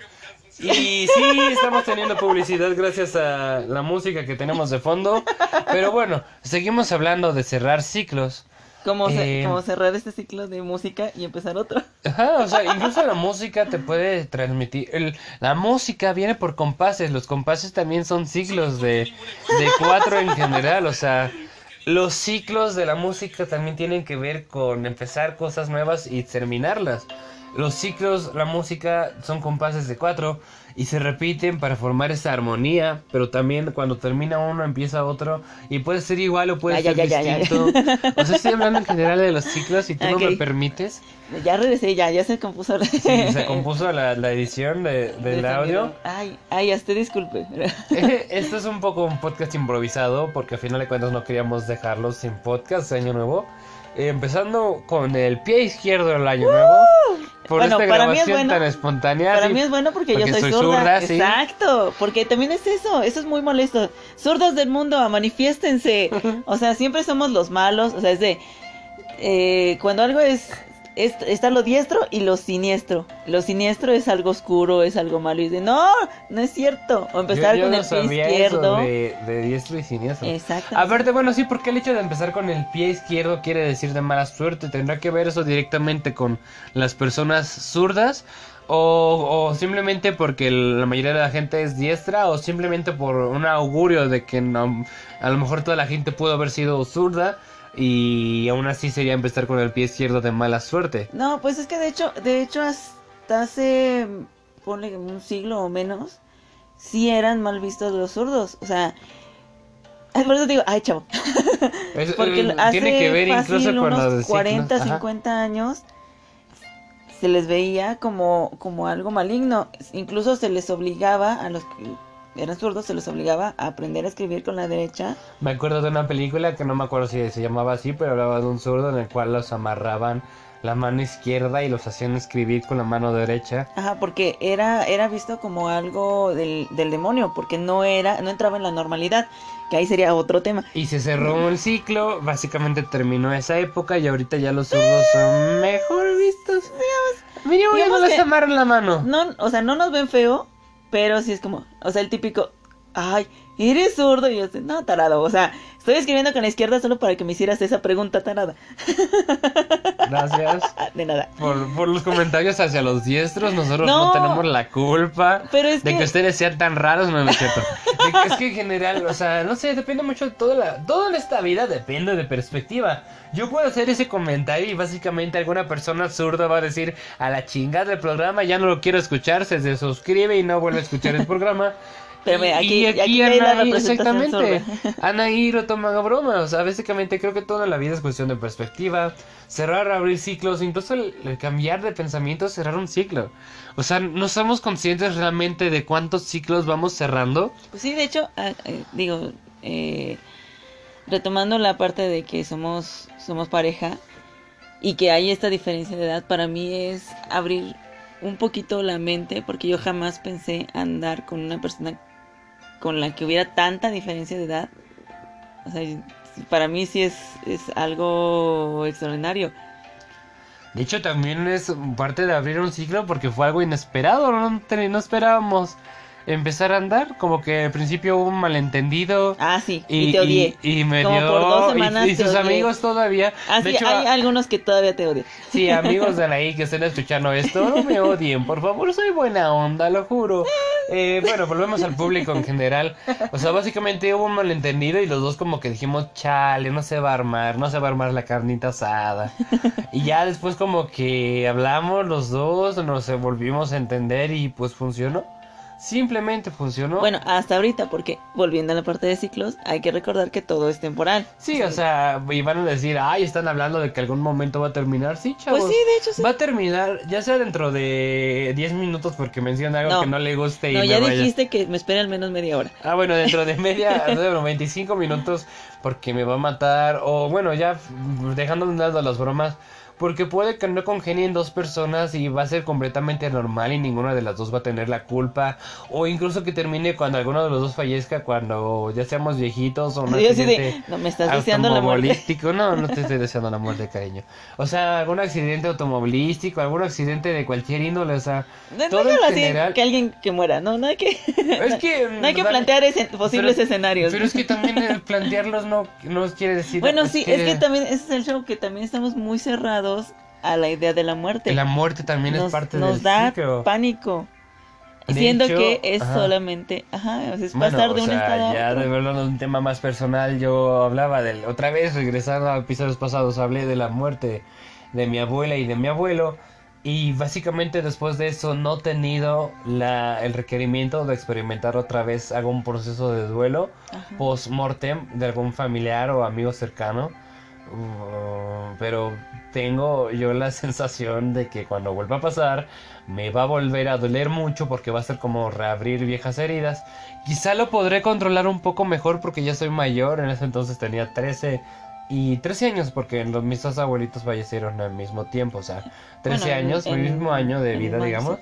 Y sí, estamos teniendo publicidad gracias a la música que tenemos de fondo. Pero bueno, seguimos hablando de cerrar ciclos. Como, Eh, como cerrar este ciclo de música y empezar otro. Ajá, o sea, incluso la música te puede transmitir. el- la música viene por compases. Los compases también son ciclos de, de cuatro en general. O sea, los ciclos de la música también tienen que ver con empezar cosas nuevas y terminarlas. Los ciclos, la música son compases de cuatro y se repiten para formar esa armonía, pero también cuando termina uno empieza otro y puede ser igual o puede Ya, ser ya, ya, ya. distinto. O sea, estoy hablando en general de los ciclos y tú no me permites. Ya regresé, ya, ya se compuso. Sí, se compuso la, la edición de- del audio. Ay, ay, hasta disculpe. Esto es un poco un podcast improvisado porque al final de cuentas no queríamos dejarlo sin podcast año nuevo. Empezando con el pie izquierdo del año nuevo. Por Bueno, esta para mí es grabación bueno. tan espontánea. Para mí es bueno porque, porque yo soy, soy zurda. zurda, sí. Exacto, porque también es eso, eso es muy molesto. Zurdos del mundo, manifiéstense. O sea, siempre somos los malos, o sea, es de eh, cuando algo es, es está lo diestro y lo siniestro. Lo siniestro es algo oscuro, es algo malo y de no, no es cierto. O empezar yo con no el pie sabía izquierdo. eso de, de diestro y siniestro. Exacto. Aparte, bueno, sí, porque el hecho de empezar con el pie izquierdo quiere decir de mala suerte. ¿Tendrá que ver eso directamente con las personas zurdas? O, o simplemente porque la mayoría de la gente es diestra? ¿O simplemente por un augurio de que no- a lo mejor toda la gente pudo haber sido zurda? Y aún así sería empezar con el pie izquierdo de mala suerte. No, pues es que de hecho, de hecho hasta hace, ponle un siglo o menos, sí eran mal vistos los zurdos. O sea, por eso digo, ay, chavo. Es- Porque eh, hace tiene que ver fácil incluso con unos los de ciclos. 40, Ajá. 50 años se les veía como, como algo maligno. Incluso se les obligaba a los que eran zurdos, se les obligaba a aprender a escribir con la derecha. Me acuerdo de una película que no me acuerdo si se llamaba así, pero hablaba de un zurdo en el cual los amarraban la mano izquierda y los hacían escribir con la mano derecha. Ajá, porque era, era visto como algo del, del demonio, porque no era, no entraba en la normalidad, que ahí sería otro tema. Y se cerró el ciclo, básicamente terminó esa época y ahorita ya los zurdos son mejor vistos. Mínimo ya no les amarran la mano. No, o sea, no nos ven feo, pero sí es como, o sea, el típico, ay, eres zurdo, y yo, no, tarado, o sea, estoy escribiendo con la izquierda solo para que me hicieras esa pregunta tarada. Gracias De nada. por, por los comentarios hacia los diestros. Nosotros no, No. tenemos la culpa Pero es de que... que- ustedes sean tan raros, no, es cierto. Que- es que en general, o sea, no sé, depende mucho de toda la... Toda en esta vida depende de perspectiva. Yo puedo hacer ese comentario y básicamente alguna persona zurda va a decir a la chingada del programa, ya no lo quiero escuchar, se desuscribe y no vuelve a escuchar el programa. Pero Y- aquí- y aquí Anaí- exactamente. Anaí lo toma a broma. O sea, básicamente creo que toda la vida es cuestión de perspectiva. Cerrar, abrir ciclos, incluso el, el cambiar de pensamiento, cerrar un ciclo. O sea, no somos conscientes realmente de cuántos ciclos vamos cerrando. Pues sí, de hecho, ah, eh, digo, eh, retomando la parte de que somos, somos pareja y que hay esta diferencia de edad, para mí es abrir un poquito la mente, porque yo jamás pensé andar con una persona con la que hubiera tanta diferencia de edad. O sea, para mí sí es, es algo extraordinario. De hecho, también es parte de abrir un ciclo porque fue algo inesperado. No, esperábamos empezar a andar. Como que al principio hubo un malentendido. Ah, sí, Y, y, te odié. y, y me Como dio- por dos y- semanas y, sus odié. amigos todavía. Ah, de sí, hecho, hay algunos que todavía te odian. Sí, amigos de Anaí que estén escuchando esto, no me odien, por favor, soy buena onda, lo juro. Eh, bueno, volvemos al público en general. O sea, básicamente hubo un malentendido y los dos como que dijimos, chale, no se va a armar, no se va a armar la carnita asada. Y ya después como que hablamos los dos, nos volvimos a entender y pues funcionó. Simplemente funcionó. Bueno, hasta ahorita, porque volviendo a la parte de ciclos, hay que recordar que todo es temporal. Sí, o sea, y van a decir, ay, están hablando de que algún momento va a terminar. Sí, chavos. Pues sí, de hecho sí. Va a terminar, ya sea dentro de 10 minutos porque menciona algo No. que no le guste y No, me ya vaya. dijiste que me espere al menos media hora. Ah, bueno, dentro de media, bueno, 25 minutos porque me va a matar. O bueno, ya dejando de un lado las bromas. Porque puede que no congenien dos personas y va a ser completamente normal y ninguna de las dos va a tener la culpa. O incluso que termine cuando alguno de los dos fallezca, cuando ya seamos viejitos o un accidente no, me estás deseando la muerte. automovilístico. No, no te estoy deseando la muerte, cariño. O sea, algún accidente automovilístico, algún accidente de cualquier índole, o sea, No, todo no en general. que alguien que muera, no, no hay que, Es que no hay que plantear ese- posibles pero- escenarios. Pero es que también el plantearlos no, no quiere decir. bueno, sí, es que también ese es el show que también estamos muy cerrados a la idea de la muerte. La muerte también nos, es parte nos del da ciclo. pánico. De Siendo hecho, que es ajá. solamente, ajá, o sea, es Bueno, pasar de un sea, estado a ya otro. de verlo en un tema más personal, yo hablaba del. Otra vez, regresando a episodios pasados, hablé de la muerte de mi abuela y de mi abuelo. Y básicamente después de eso no he tenido la, el requerimiento de experimentar otra vez algún proceso de duelo post-mortem de algún familiar o amigo cercano. Uh, pero tengo yo la sensación de que cuando vuelva a pasar me va a volver a doler mucho porque va a ser como reabrir viejas heridas. Quizá lo podré controlar un poco mejor porque ya soy mayor, en ese entonces tenía 13 y 13 años porque los, mis dos abuelitos fallecieron al mismo tiempo, o sea, 13 Bueno, en- años, mi en- mismo año de vida, digamos.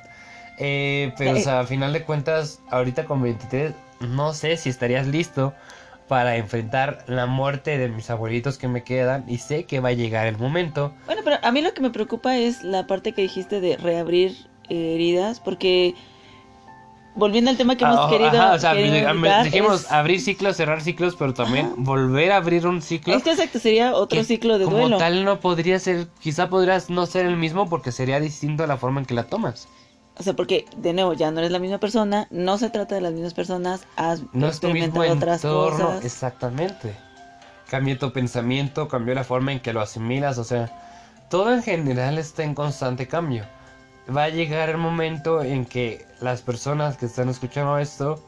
Eh, pero, o sea, a final de cuentas, ahorita con 23, no sé si estarías listo para enfrentar la muerte de mis abuelitos que me quedan y sé que va a llegar el momento. Bueno, pero a mí lo que me preocupa es la parte que dijiste de reabrir eh, heridas, porque volviendo al tema que hemos Ah, querido, ajá, o sea, querido dijimos es, abrir ciclos, cerrar ciclos, pero también Ajá. volver a abrir un ciclo. es que exacto, sería otro ciclo de como duelo. tal no podría ser, quizá podrías no ser el mismo porque sería distinto la forma en que la tomas. O sea, porque de nuevo ya no eres la misma persona, no se trata de las mismas personas, has No es tu mismo experimentado otras entorno, cosas. exactamente. Cambia tu pensamiento, cambió la forma en que lo asimilas, o sea, todo en general está en constante cambio. Va a llegar el momento en que las personas que están escuchando esto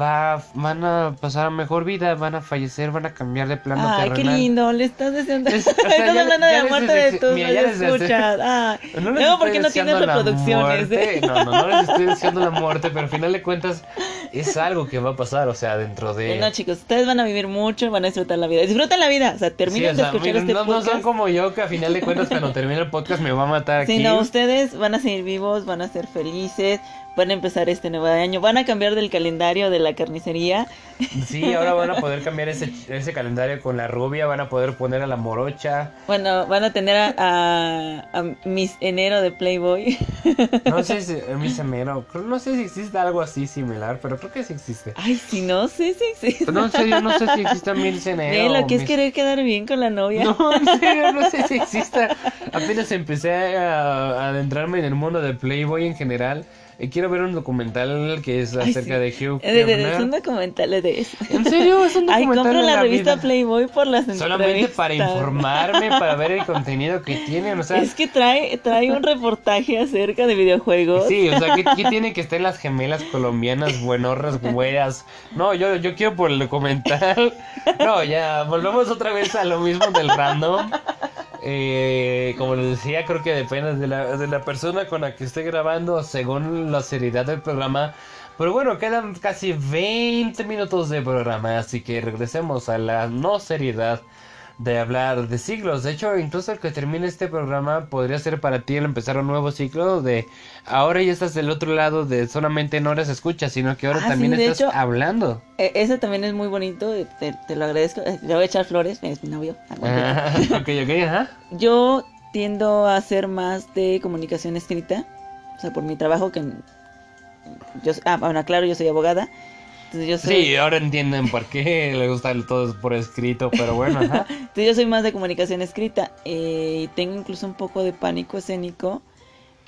va, van a pasar a mejor vida, van a fallecer, van a cambiar de plano Ay, qué terrenal. lindo, le estás deseando. Es- o sea, estás ya- hablando de ya la les muerte de tus mira, ya les escuchas. Ay, No les luego, estoy ¿por qué no tienes la reproducciones? eh? No, no, no les estoy diciendo la muerte, pero al final de cuentas es algo que va a pasar, o sea, dentro de... No, chicos, ustedes van a vivir mucho, van a disfrutar la vida. Disfruten la vida, o sea, terminen Sí, o de escuchar miren, este no, no podcast. son como yo que a final de cuentas cuando termine el podcast me va a matar aquí. Sí, no, ustedes van a seguir vivos, van a ser felices, van a empezar este nuevo año, van a cambiar del calendario de la carnicería. Sí, ahora van a poder cambiar ese, ese calendario con la rubia, van a poder poner a la morocha. Bueno, van a tener a, a, a Miss Enero de Playboy. No sé si mi semero, creo- no sé si existe algo así similar, pero creo que sí existe. Ay, si no sé si existe. No, en serio, no sé si existe Miss Enero. Ve, lo que es Miss- querer quedar bien con la novia. No, en serio, no sé si exista. Apenas empecé a, a adentrarme en el mundo de Playboy en general. Y quiero ver un documental que es Ay, acerca sí. de Hugh Eh, de- de- Hefner. son documentales de eso. En serio, es un Ay, documental compro de la la revista vida. Playboy por las Solamente para informarme, para ver el contenido que tienen, o sea, Es que trae, trae un reportaje acerca de videojuegos. sí, o sea, ¿qué, qué tiene que estar las gemelas colombianas, buenorras, güeras? No, yo, yo quiero por el documental. No, ya, volvemos otra vez a lo mismo del random. Eh, como les decía, creo que depende de la, de la persona con la que esté grabando, según la seriedad del programa. Pero bueno, quedan casi 20 minutos de programa, así que regresemos a la no seriedad de hablar de siglos. De hecho, incluso el que termine este programa podría ser para ti el empezar un nuevo ciclo de ahora ya estás del otro lado de solamente no eres escuchas, sino que ahora Ah, también sí, estás hecho- hablando. Eh, ese también es muy bonito, eh, te, te lo agradezco. Eh, Le voy a echar flores, es mi novio. Ah, ok, ok, ajá. Yo tiendo a hacer más de comunicación escrita, o sea, por mi trabajo que yo ah, bueno, claro, yo soy abogada. Entonces yo soy, Sí, ahora entienden por qué le gusta el todo por escrito, pero bueno, ajá. entonces yo soy más de comunicación escrita eh, y tengo incluso un poco de pánico escénico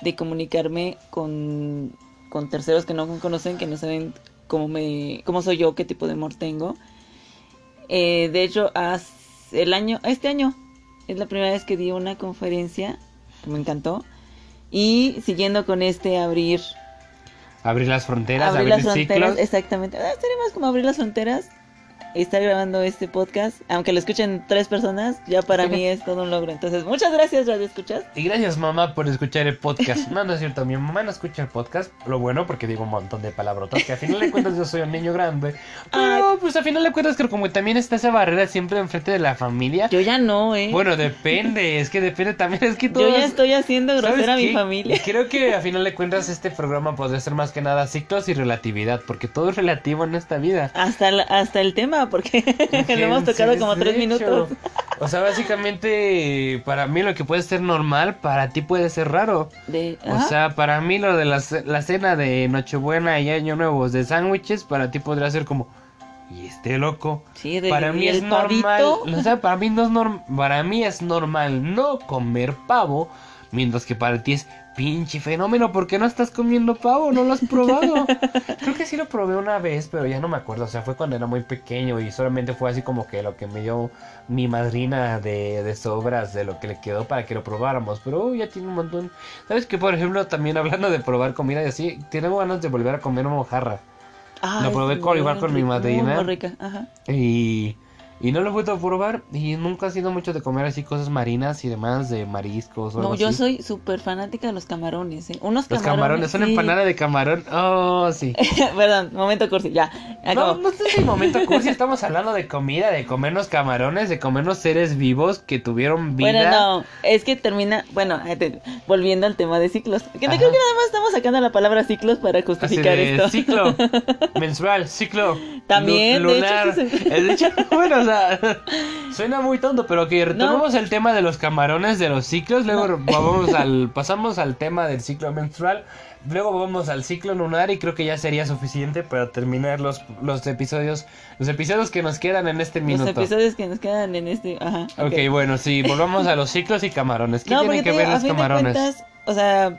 de comunicarme con, con terceros que no me conocen, que no saben cómo me cómo soy yo, qué tipo de humor tengo. Eh, de hecho, hace el año, este año es la primera vez que di una conferencia que me encantó y siguiendo con este abrir Abrir las fronteras, abrir abrir, las fronteras, ciclos. exactamente. Ah, sería más como abrir las fronteras estar grabando este podcast, aunque lo escuchen tres personas, ya para mí es todo un logro. Entonces, muchas gracias, Radio Escuchas. Y gracias mamá por escuchar el podcast. No, no es cierto, mi mamá no escucha el podcast. Lo bueno porque digo un montón de palabrotas que a final de cuentas yo soy un niño grande. Pero pues a final de cuentas creo como también está esa barrera siempre enfrente de la familia. Yo ya no, eh. Bueno, depende, es que depende también, es que Yo todos... ya estoy haciendo ¿sabes grosera a mi familia. Creo que a final de cuentas este programa podría ser más que nada ciclos y relatividad, porque todo es relativo en esta vida. Hasta, el- hasta el tema, porque lo hemos tocado Sí, como tres hecho. minutos. O sea, básicamente para mí lo que puede ser normal, para ti puede ser raro. De, O ajá. sea, para mí lo de la, la cena de Nochebuena y Año Nuevo de sándwiches, para ti podría ser como, ¿y este loco? Sí, de- para mí es normal, o sea, para mí no es norm- para mí es normal no comer pavo, mientras que para ti es pinche fenómeno porque no estás comiendo pavo, no lo has probado. Creo que sí lo probé una vez, pero ya no me acuerdo, o sea, fue cuando era muy pequeño y solamente fue así como que lo que me dio mi madrina de, de sobras de lo que le quedó para que lo probáramos, pero uh, ya tiene un montón. ¿Sabes que por ejemplo, también hablando de probar comida y así, tengo ganas de volver a comer mojarra? Ah, lo probé con- igual con mi madrina. Muy, muy rica, ajá. Y, y no lo he vuelto a probar. Y nunca ha sido mucho de comer así cosas marinas y demás, de mariscos o No, algo yo así. soy súper fanática de los camarones, ¿eh? Unos Los camarones. camarones, una sí. empanada de camarón. Oh, sí. Perdón, momento cursi, ya. No, acabó. no este es el momento cursi, estamos hablando de comida, de comernos camarones, de comernos seres vivos que tuvieron vida. Bueno, no, es que termina, bueno, eh, volviendo al tema de ciclos. Que no creo que nada más estamos sacando la palabra ciclos para Así justificar de esto. ciclo mensual, ciclo También, lu- de hecho, lunar. sí se- de hecho, bueno, sea, suena muy tonto, pero que retomemos el tema de los camarones, de los ciclos, luego vamos al pasamos al tema del ciclo menstrual, luego vamos al ciclo lunar y creo que ya sería suficiente para terminar los los episodios, los episodios que nos quedan en este Los minuto. episodios que nos quedan en este, ajá. Ok, bueno, sí, volvamos a los ciclos y camarones. ¿Qué No, tienen que ver los camarones? cuentas, o sea,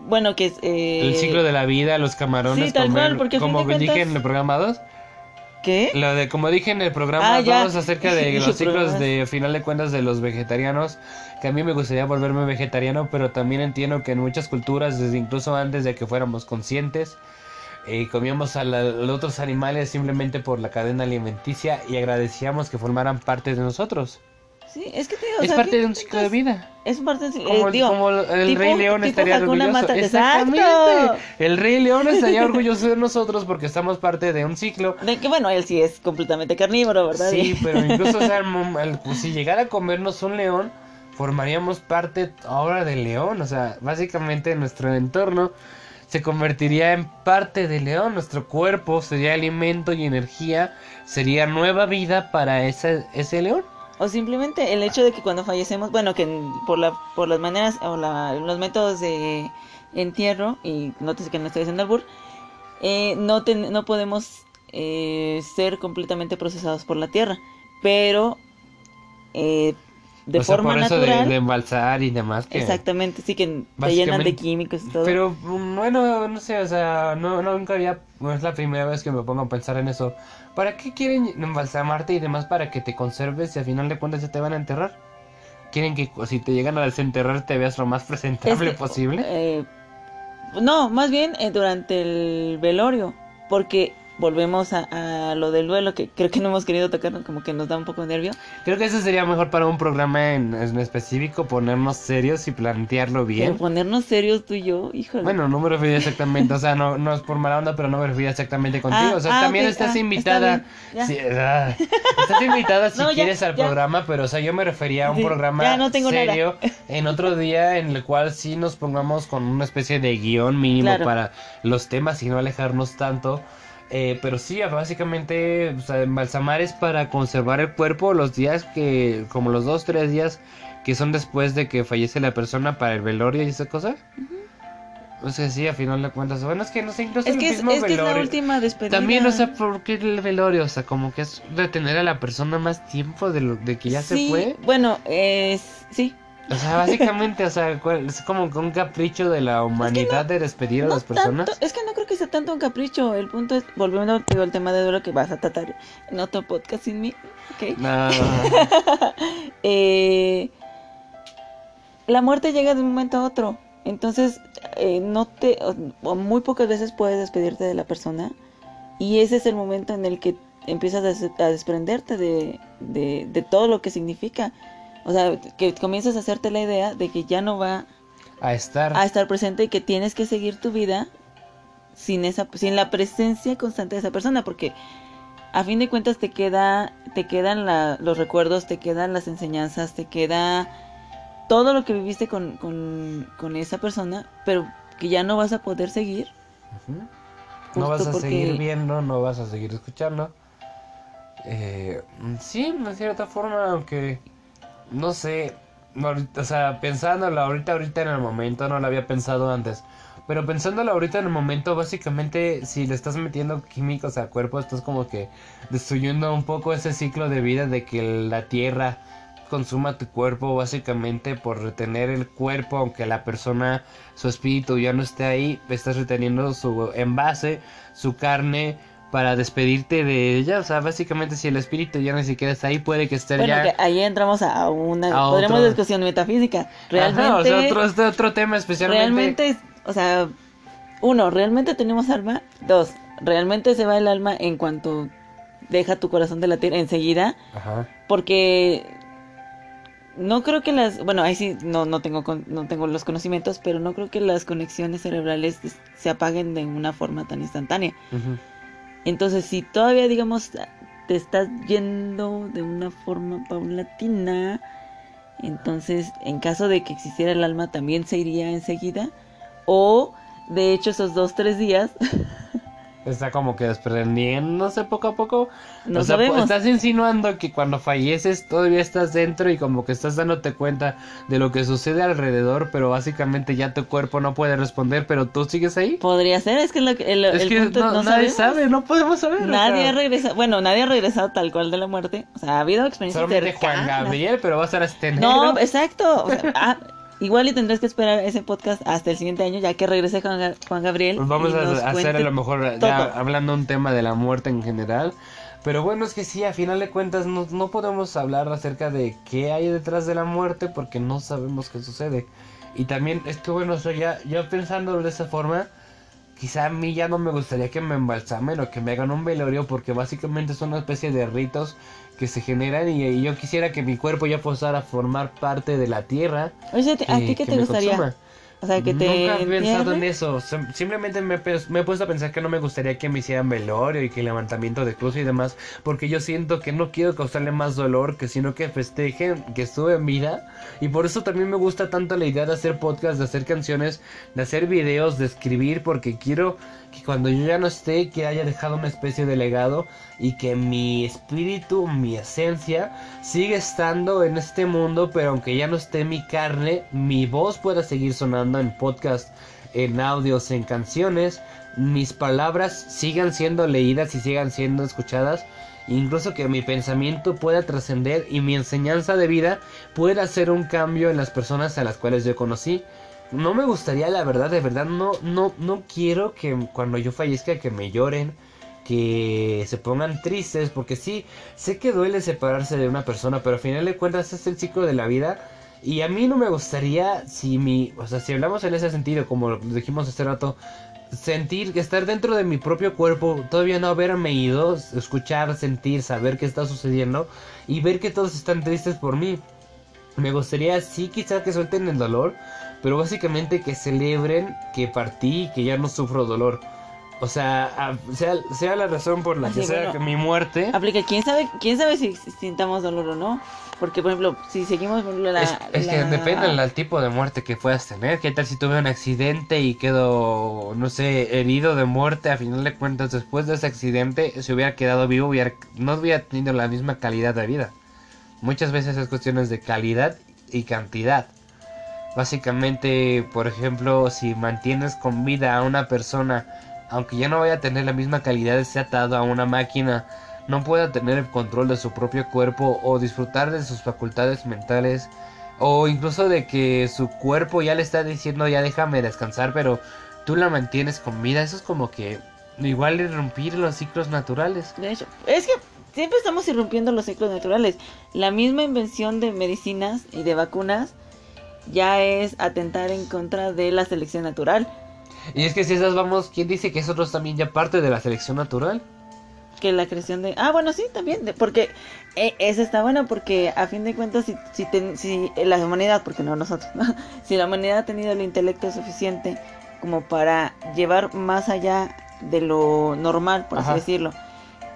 bueno, que es... eh, El ciclo de la vida, los camarones, sí, tal comer- cual, porque a fin como dije cuentas- en el programa 2. ¿Qué? Lo de, como dije en el programa Ah. 2 acerca de los ciclos de final de cuentas de los vegetarianos, que a mí me gustaría volverme vegetariano, pero también entiendo que en muchas culturas, desde incluso antes de que fuéramos conscientes, eh, comíamos a, la- a los otros animales simplemente por la cadena alimenticia y agradecíamos que formaran parte de nosotros. Sí, es que te digo, o es sea, a parte de un ciclo de vida. Es parte de... Como, eh, digo, como el tipo- Rey León estaría Hakuna orgulloso. Exactamente. ¡Exacto! El Rey León estaría orgulloso de nosotros porque estamos parte de un ciclo. de que bueno, él sí es completamente carnívoro, ¿verdad? Sí, pero incluso o sea, el mom- el- pues, si llegara a comernos un león, formaríamos parte ahora del león. O sea, básicamente nuestro entorno se convertiría en parte del león. Nuestro cuerpo sería alimento y energía, sería nueva vida para ese, ese león. O simplemente el hecho de que cuando fallecemos, bueno, que por la por las maneras o la- los métodos de entierro, y nótese que no estoy haciendo albur, eh, no, ten- no podemos eh, ser completamente procesados por la tierra, pero eh, de o sea, forma por eso de- natural, de, embalsar y demás. Que... exactamente, sí que te llenan de químicos y todo. Pero mm, bueno, no sé, o sea, no, no, nunca había, no es la primera vez que me pongo a pensar en eso. ¿Para qué quieren embalsamarte y demás para que te conserves y al final de cuentas ya te van a enterrar? ¿Quieren que si te llegan a desenterrar te veas lo más presentable Es que, posible? eh, no, más bien eh, durante el velorio, porque volvemos a, a lo del duelo, que creo que no hemos querido tocar, como que nos da un poco de nervio. Creo que eso sería mejor para un programa en, en específico, ponernos serios y plantearlo Pero bien. ponernos serios tú y yo, híjole. Bueno, no me refiero exactamente, o sea, no, no es por mala onda, pero no me refiero exactamente contigo. Ah, o sea, ah, también estás ah, invitada. está estás invitada si No, ya, quieres al ya. programa, pero o sea, yo me refería a un Sí, programa no nada. serio en otro día en el cual sí nos pongamos con una especie de guion mínimo Claro. para los temas y no alejarnos tanto. Eh, pero sí, básicamente, o sea, embalsamar es para conservar el cuerpo los días que, como los dos, tres días que son después de que fallece la persona para el velorio y esa cosa. O sea, sí, a final de cuentas. Bueno, es que no sé, incluso es el que es, mismo es que es la velorio. última despedida. También, o sea, ¿por qué el velorio? O sea, como que es retener a la persona más tiempo de, lo, de que ya Sí, se fue. Bueno, es, sí. O sea, básicamente, o sea, cuál- es como que un capricho de la humanidad de despedir a No las personas. tanto, es que no creo que sea tanto un capricho. El punto es, volviendo digo, al tema de duelo que vas a tratar en otro podcast sin mí. ¿ok? No, Eh, la muerte llega de un momento a otro. Entonces, eh, no te, o muy pocas veces puedes despedirte de la persona y ese es el momento en el que empiezas a, desprenderte de, de, todo lo que significa. O sea, que comienzas a hacerte la idea de que ya no va a estar, a estar presente y que tienes que seguir tu vida sin, esa, sin la presencia constante de esa persona, porque a fin de cuentas te queda te quedan los recuerdos, te quedan las enseñanzas, te queda todo lo que viviste con, con, esa persona, pero que ya no vas a poder seguir. No vas a seguir viendo, no vas a seguir escuchando. Eh, sí, de cierta forma, aunque no sé, o sea, pensándolo ahorita, ahorita en el momento, no lo había pensado antes. Pero pensándolo ahorita en el momento, básicamente, si le estás metiendo químicos al cuerpo, estás como que destruyendo un poco ese ciclo de vida de que la tierra consuma tu cuerpo, básicamente por retener el cuerpo, aunque la persona, su espíritu ya no esté ahí, estás reteniendo su envase, su carne, para despedirte de ella. O sea, básicamente si el espíritu ya ni siquiera está ahí, puede que esté bueno, Que ahí entramos a una... podremos discusión metafísica. Realmente... o sea, otro, este otro tema especialmente... Realmente o sea, uno, ¿realmente tenemos alma? Dos, ¿realmente se va el alma en cuanto deja tu corazón de latir enseguida? Ajá. Porque no creo que las, bueno, ahí sí no no tengo no tengo los conocimientos, pero no creo que las conexiones cerebrales se apaguen de una forma tan instantánea. Entonces, si todavía digamos te estás yendo de una forma paulatina, entonces en caso de que existiera el alma también se iría enseguida o, de hecho, esos dos, tres días. Está como que desprendiéndose poco a poco. No sabemos. Estás insinuando que cuando falleces todavía estás dentro y como que estás dándote cuenta de lo que sucede alrededor, pero básicamente ya tu cuerpo no puede responder, pero tú sigues ahí. Podría ser, es que, lo el, es que no, nadie sabe, no podemos saber. Nadie ha regresado, bueno, nadie ha regresado tal cual de la muerte. O sea, ha habido experiencias Solamente Juan Gabriel, pero va a este No, exacto. O sea, ah, Igual y tendrás que esperar ese podcast hasta el siguiente año, ya que regrese Juan, Juan Gabriel. Pues vamos a hacer a lo mejor ya hablando un tema de la muerte en general. Pero bueno, es que sí, a final de cuentas no, no podemos hablar acerca de qué hay detrás de la muerte porque no sabemos qué sucede. Y también es que bueno, eso ya, ya pensando de esa forma, quizá a mí ya no me gustaría que me embalsamen o que me hagan un velorio porque básicamente es una especie de ritos que se generan y, yo quisiera que mi cuerpo ya pasara a formar parte de la tierra. Oye, ¿a ti qué te gustaría? O sea, que te Nunca he pensado en eso. Simplemente me, me, he puesto a pensar que no me gustaría que me hicieran velorio y que levantamiento de cruz y demás. Porque yo siento que no quiero causarle más dolor que sino que festejen que estuve en vida. Y por eso también me gusta tanto la idea de hacer podcasts, de hacer canciones, de hacer videos, de escribir. Porque quiero que cuando yo ya no esté, que haya dejado una especie de legado y que mi espíritu, mi esencia, siga estando en este mundo, pero aunque ya no esté mi carne, mi voz pueda seguir sonando en podcast, en audios, en canciones, mis palabras sigan siendo leídas y sigan siendo escuchadas. Incluso que mi pensamiento pueda trascender y mi enseñanza de vida pueda hacer un cambio en las personas a las cuales yo conocí no me gustaría, la verdad, de verdad, no, no, no quiero que cuando yo fallezca que me lloren, que se pongan tristes, porque sí, sé que duele separarse de una persona, pero al final de cuentas es el ciclo de la vida. Y a mí no me gustaría, si mi, o sea, si hablamos en ese sentido, como dijimos hace rato, sentir, estar dentro de mi propio cuerpo, todavía no haberme ido, escuchar, sentir, saber qué está sucediendo y ver que todos están tristes por mí. Me gustaría, sí, quizás que suelten el dolor, pero básicamente que celebren que partí y que ya no sufro dolor. O sea, sea, sea la razón por la que sea que mi muerte. Aplica, quién sabe, quién sabe si, sintamos dolor o no. Porque, por ejemplo, si seguimos la. Es, es que depende del tipo de muerte que puedas tener. ¿Qué tal si tuve un accidente y quedo, no sé, herido de muerte? A final de cuentas, después de ese accidente, si hubiera quedado vivo, hubiera, no hubiera tenido la misma calidad de vida. Muchas veces es cuestiones de calidad y cantidad. Básicamente, por ejemplo, si mantienes con vida a una persona, aunque ya no vaya a tener la misma calidad de ser atado a una máquina, no pueda tener el control de su propio cuerpo o disfrutar de sus facultades mentales, o incluso de que su cuerpo ya le está diciendo ya déjame descansar, pero tú la mantienes con vida, eso es como que igual irrumpir los ciclos naturales. De hecho, es que siempre estamos irrumpiendo los ciclos naturales. La misma invención de medicinas y de vacunas ya es atentar en contra de la selección natural. Y es que si esas vamos, ¿quién dice que eso no es también ya parte de la selección natural? Que la creación de... Ah, bueno, sí, también, porque eh, eso está bueno porque a fin de cuentas si, si, si la humanidad, porque no nosotros, si la humanidad ha tenido el intelecto suficiente como para llevar más allá de lo normal, por así decirlo,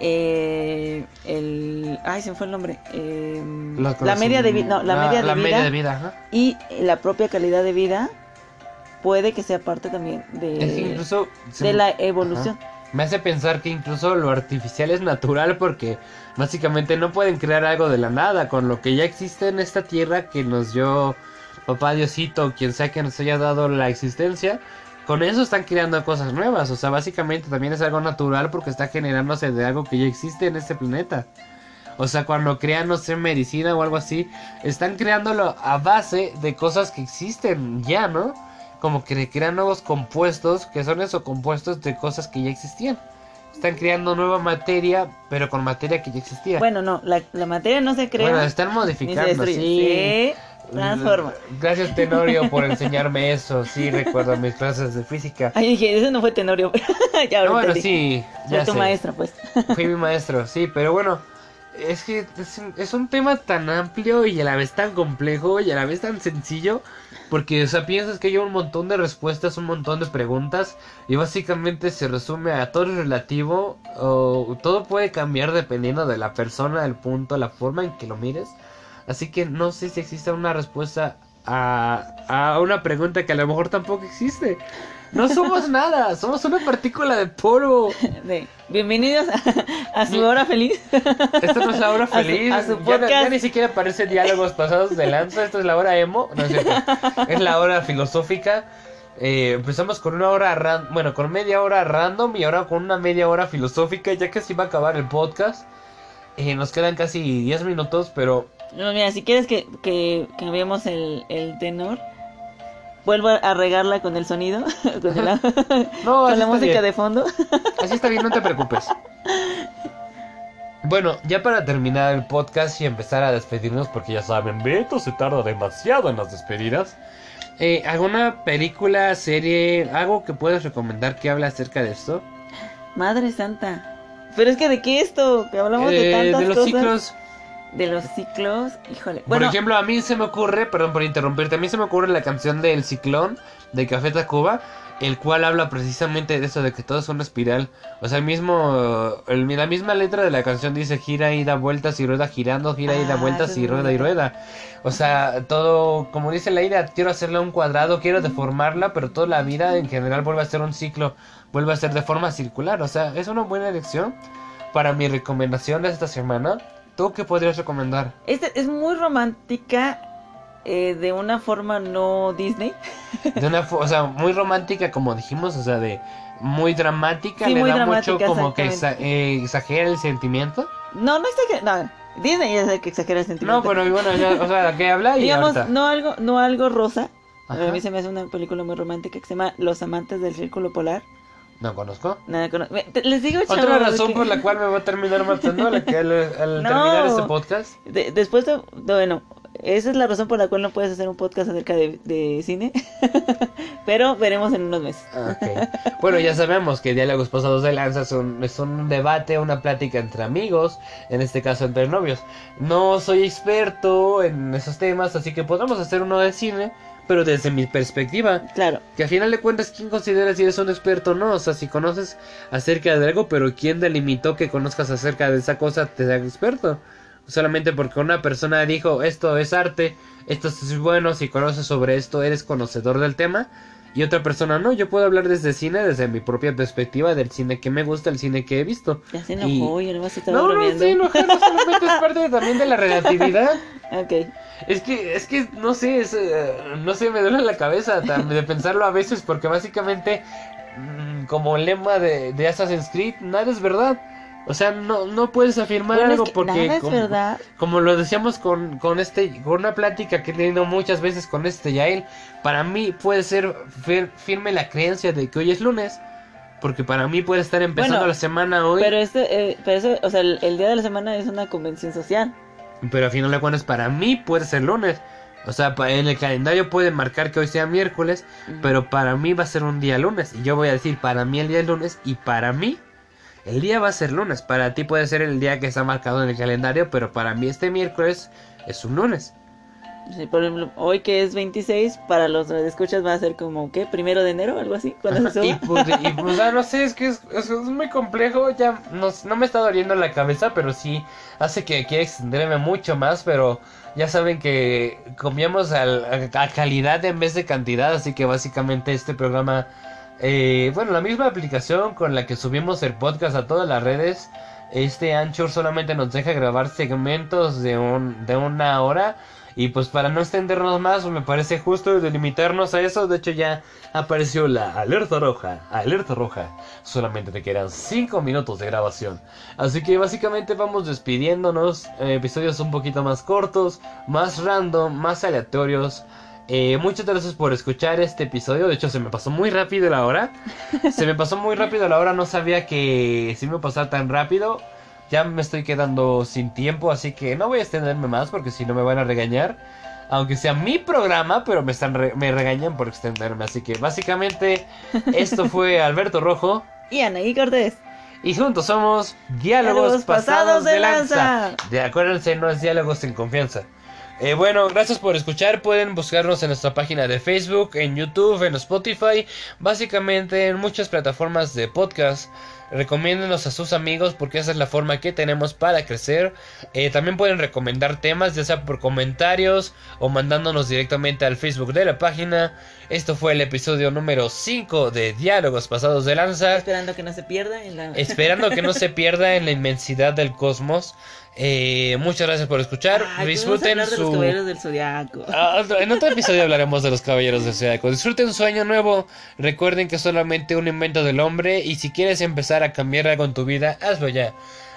eh, el ay se me fue el nombre em, la, media de vida la, media de vida, y la propia calidad de vida puede que sea parte también de, de la evolución. Me hace pensar que incluso lo artificial es natural porque básicamente no pueden crear algo de la nada con lo que ya existe en esta tierra que nos dio papá Diosito quien sea que nos haya dado la existencia con eso están creando cosas nuevas. O sea, básicamente también es algo natural porque está generándose de algo que ya existe en este planeta. O sea, cuando crean, no sé, medicina o algo así, están creándolo a base de cosas que existen ya, ¿no? Como que crean nuevos compuestos, que son esos compuestos de cosas que ya existían. Están creando nueva materia, pero con materia que ya existía. Bueno, no, la, materia no se crea. Bueno, están modificando, sí. Transforma. Gracias, Tenorio, por enseñarme eso. Sí, recuerdo mis clases de física. Ay, dije, eso no fue Tenorio. ya, bueno, sí. Ya tu maestro, pues. Fui mi maestro, sí, pero bueno. Es que es un, tema tan amplio y a la vez tan complejo y a la vez tan sencillo. Porque, o sea, piensas que hay un montón de respuestas, un montón de preguntas. Y básicamente se resume a todo es relativo. O todo puede cambiar dependiendo de la persona, el punto, la forma en que lo mires. Así que no sé si existe una respuesta a, una pregunta que a lo mejor tampoco existe. No somos nada, somos una partícula de polvo. bienvenidos a, su hora feliz. Esta no es la hora feliz. A su, podcast. Ya, ni siquiera aparecen diálogos pasados de lanza. Esto es la hora emo. No es cierto. Es la hora filosófica. Eh, empezamos con una hora, bueno, con media hora random y ahora con una media hora filosófica. Ya que así va a acabar el podcast. Eh, nos quedan casi 10 minutos, pero no, mira, si quieres que, que cambiemos el, el tenor, vuelvo a regarla con el sonido, con, la música de fondo. Así está bien, no te preocupes. Bueno, ya para terminar el podcast y empezar a despedirnos, porque ya saben, Beto se tarda demasiado en las despedidas. Eh, ¿Alguna película, serie, algo que puedas recomendar que hable acerca de esto? Madre Santa. Pero es que de qué esto, que hablamos de eh, tantas De los ciclos de los ciclos, híjole. Por ejemplo, a mí se me ocurre, perdón por interrumpirte, a mí se me ocurre la canción del ciclón de Café Tacuba, el cual habla precisamente de eso, de que todo es una espiral. O sea, el mismo, la misma letra de la canción dice gira y da vueltas y rueda girando, gira y da ah, vueltas y rueda y rueda. O sea, todo, como dice la idea, quiero hacerla un cuadrado, quiero deformarla, pero toda la vida en general vuelve a ser un ciclo, vuelve a ser de forma circular. O sea, es una buena elección para mi recomendación de esta semana. ¿Tú qué podrías recomendar? Este es muy romántica, eh, de una forma no Disney. De una, o sea, muy romántica, como dijimos, o sea, de muy dramática, le da mucho como que eh, exagera el sentimiento. No, no exagera, no. Disney es el que exagera el sentimiento. No, pero bueno, o sea, ¿qué habla? Y Digamos, no algo, no algo rosa. A mí se me hace una película muy romántica que se llama Los amantes del círculo polar. No conozco. Nada conozco. Les digo, Otra razón por la cual me voy a terminar matando al, terminar este podcast. después de, bueno, esa es la razón por la cual no puedes hacer un podcast acerca de, cine. Pero veremos en unos meses. Okay. Bueno, ya sabemos que Diálogos Pasados de Lanza es un debate, una plática entre amigos, en este caso entre novios. No soy experto en esos temas, así que podemos hacer uno de cine pero desde mi perspectiva. Claro. Que al final de cuentas, ¿quién considera si eres un experto o no? O sea, si conoces acerca de algo, pero ¿quién delimitó que conozcas acerca de esa cosa te haga experto? Solamente porque una persona dijo, esto es arte, esto es bueno, si conoces sobre esto, eres conocedor del tema. Y otra persona no, yo puedo hablar desde cine, desde mi propia perspectiva, del cine que me gusta, el cine que he visto. Ya se enojó, y... no vas a estar No, no, sí, no, solamente es parte también de la relatividad. ok. Es que, es que, no sé, eh, no sé, me duele la cabeza de pensarlo a veces porque básicamente, mm, como lema de, de Assassin's Creed, nada es verdad. O sea, no, no puedes afirmar algo porque nada es como, verdad. como lo decíamos con, con este con una plática que he tenido muchas veces con este Yael, para mí puede ser firme la creencia de que hoy es lunes, porque para mí puede estar empezando la semana hoy. Pero este eh, pero eso, o sea, el, el, día de la semana es una convención social. Pero al final de cuentas para mí puede ser lunes. O sea, en el calendario puede marcar que hoy sea miércoles, pero para mí va a ser un día lunes. Y yo voy a decir para mí el día es lunes y para mí el día va a ser lunes. Para ti puede ser el día que está marcado en el calendario, pero para mí este miércoles es un lunes. Sí, por ejemplo, hoy que es 26, para los escuchas va a ser como, ¿qué? ¿Primero de enero? Algo así, cuando se y, pues, y pues, no sé, es que es, es, muy complejo, ya no, no, me está doliendo la cabeza, pero sí hace que quiera extenderme mucho más, pero ya saben que comíamos a, calidad en vez de cantidad, así que básicamente este programa, eh, bueno, la misma aplicación con la que subimos el podcast a todas las redes, este Anchor solamente nos deja grabar segmentos de, un, de una hora y pues para no extendernos más, me parece justo delimitarnos a eso. De hecho, ya apareció la alerta roja. Alerta roja. Solamente te quedan 5 minutos de grabación. Así que básicamente vamos despidiéndonos. Episodios un poquito más cortos, más random, más aleatorios. Eh, muchas gracias por escuchar este episodio. De hecho, se me pasó muy rápido la hora. Se me pasó muy rápido la hora. No sabía que se me iba a pasar tan rápido ya me estoy quedando sin tiempo, así que no voy a extenderme más porque si no me van a regañar. Aunque sea mi programa, pero me, están me regañan por extenderme. Así que básicamente esto fue Alberto Rojo y Anaí Cortés. Y juntos somos Diálogos, pasados, de lanza. De acuérdense, no es diálogos sin confianza. Eh, bueno, gracias por escuchar. Pueden buscarnos en nuestra página de Facebook, en YouTube, en Spotify, básicamente en muchas plataformas de podcast. Recomiéndenos a sus amigos porque esa es la forma que tenemos para crecer. Eh, también pueden recomendar temas, ya sea por comentarios o mandándonos directamente al Facebook de la página. Esto fue el episodio número 5 de Diálogos Pasados de Lanza. Esperando que no se pierda en la... Esperando que no se pierda en la inmensidad del cosmos. Eh, muchas gracias por escuchar. Disfruten su. De los caballeros del Zodiaco. Ah, en otro episodio hablaremos de los caballeros del Zodiaco. Disfruten su año nuevo. Recuerden que es solamente un invento del hombre. Y si quieres empezar a cambiar algo en tu vida, hazlo ya.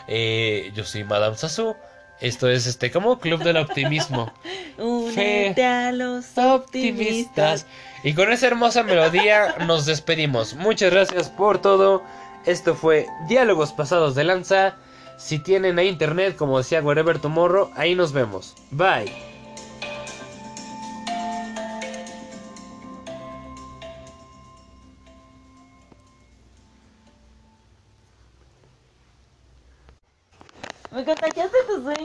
Eh, yo soy Madame Sasu. Esto es este como Club del Optimismo. Únete a los optimistas. Y con esa hermosa melodía nos despedimos. Muchas gracias por todo. Esto fue Diálogos Pasados de Lanza. Si tienen a internet, como decía Wherever Tomorrow, ahí nos vemos. Bye. Me contagiaste tu sueño.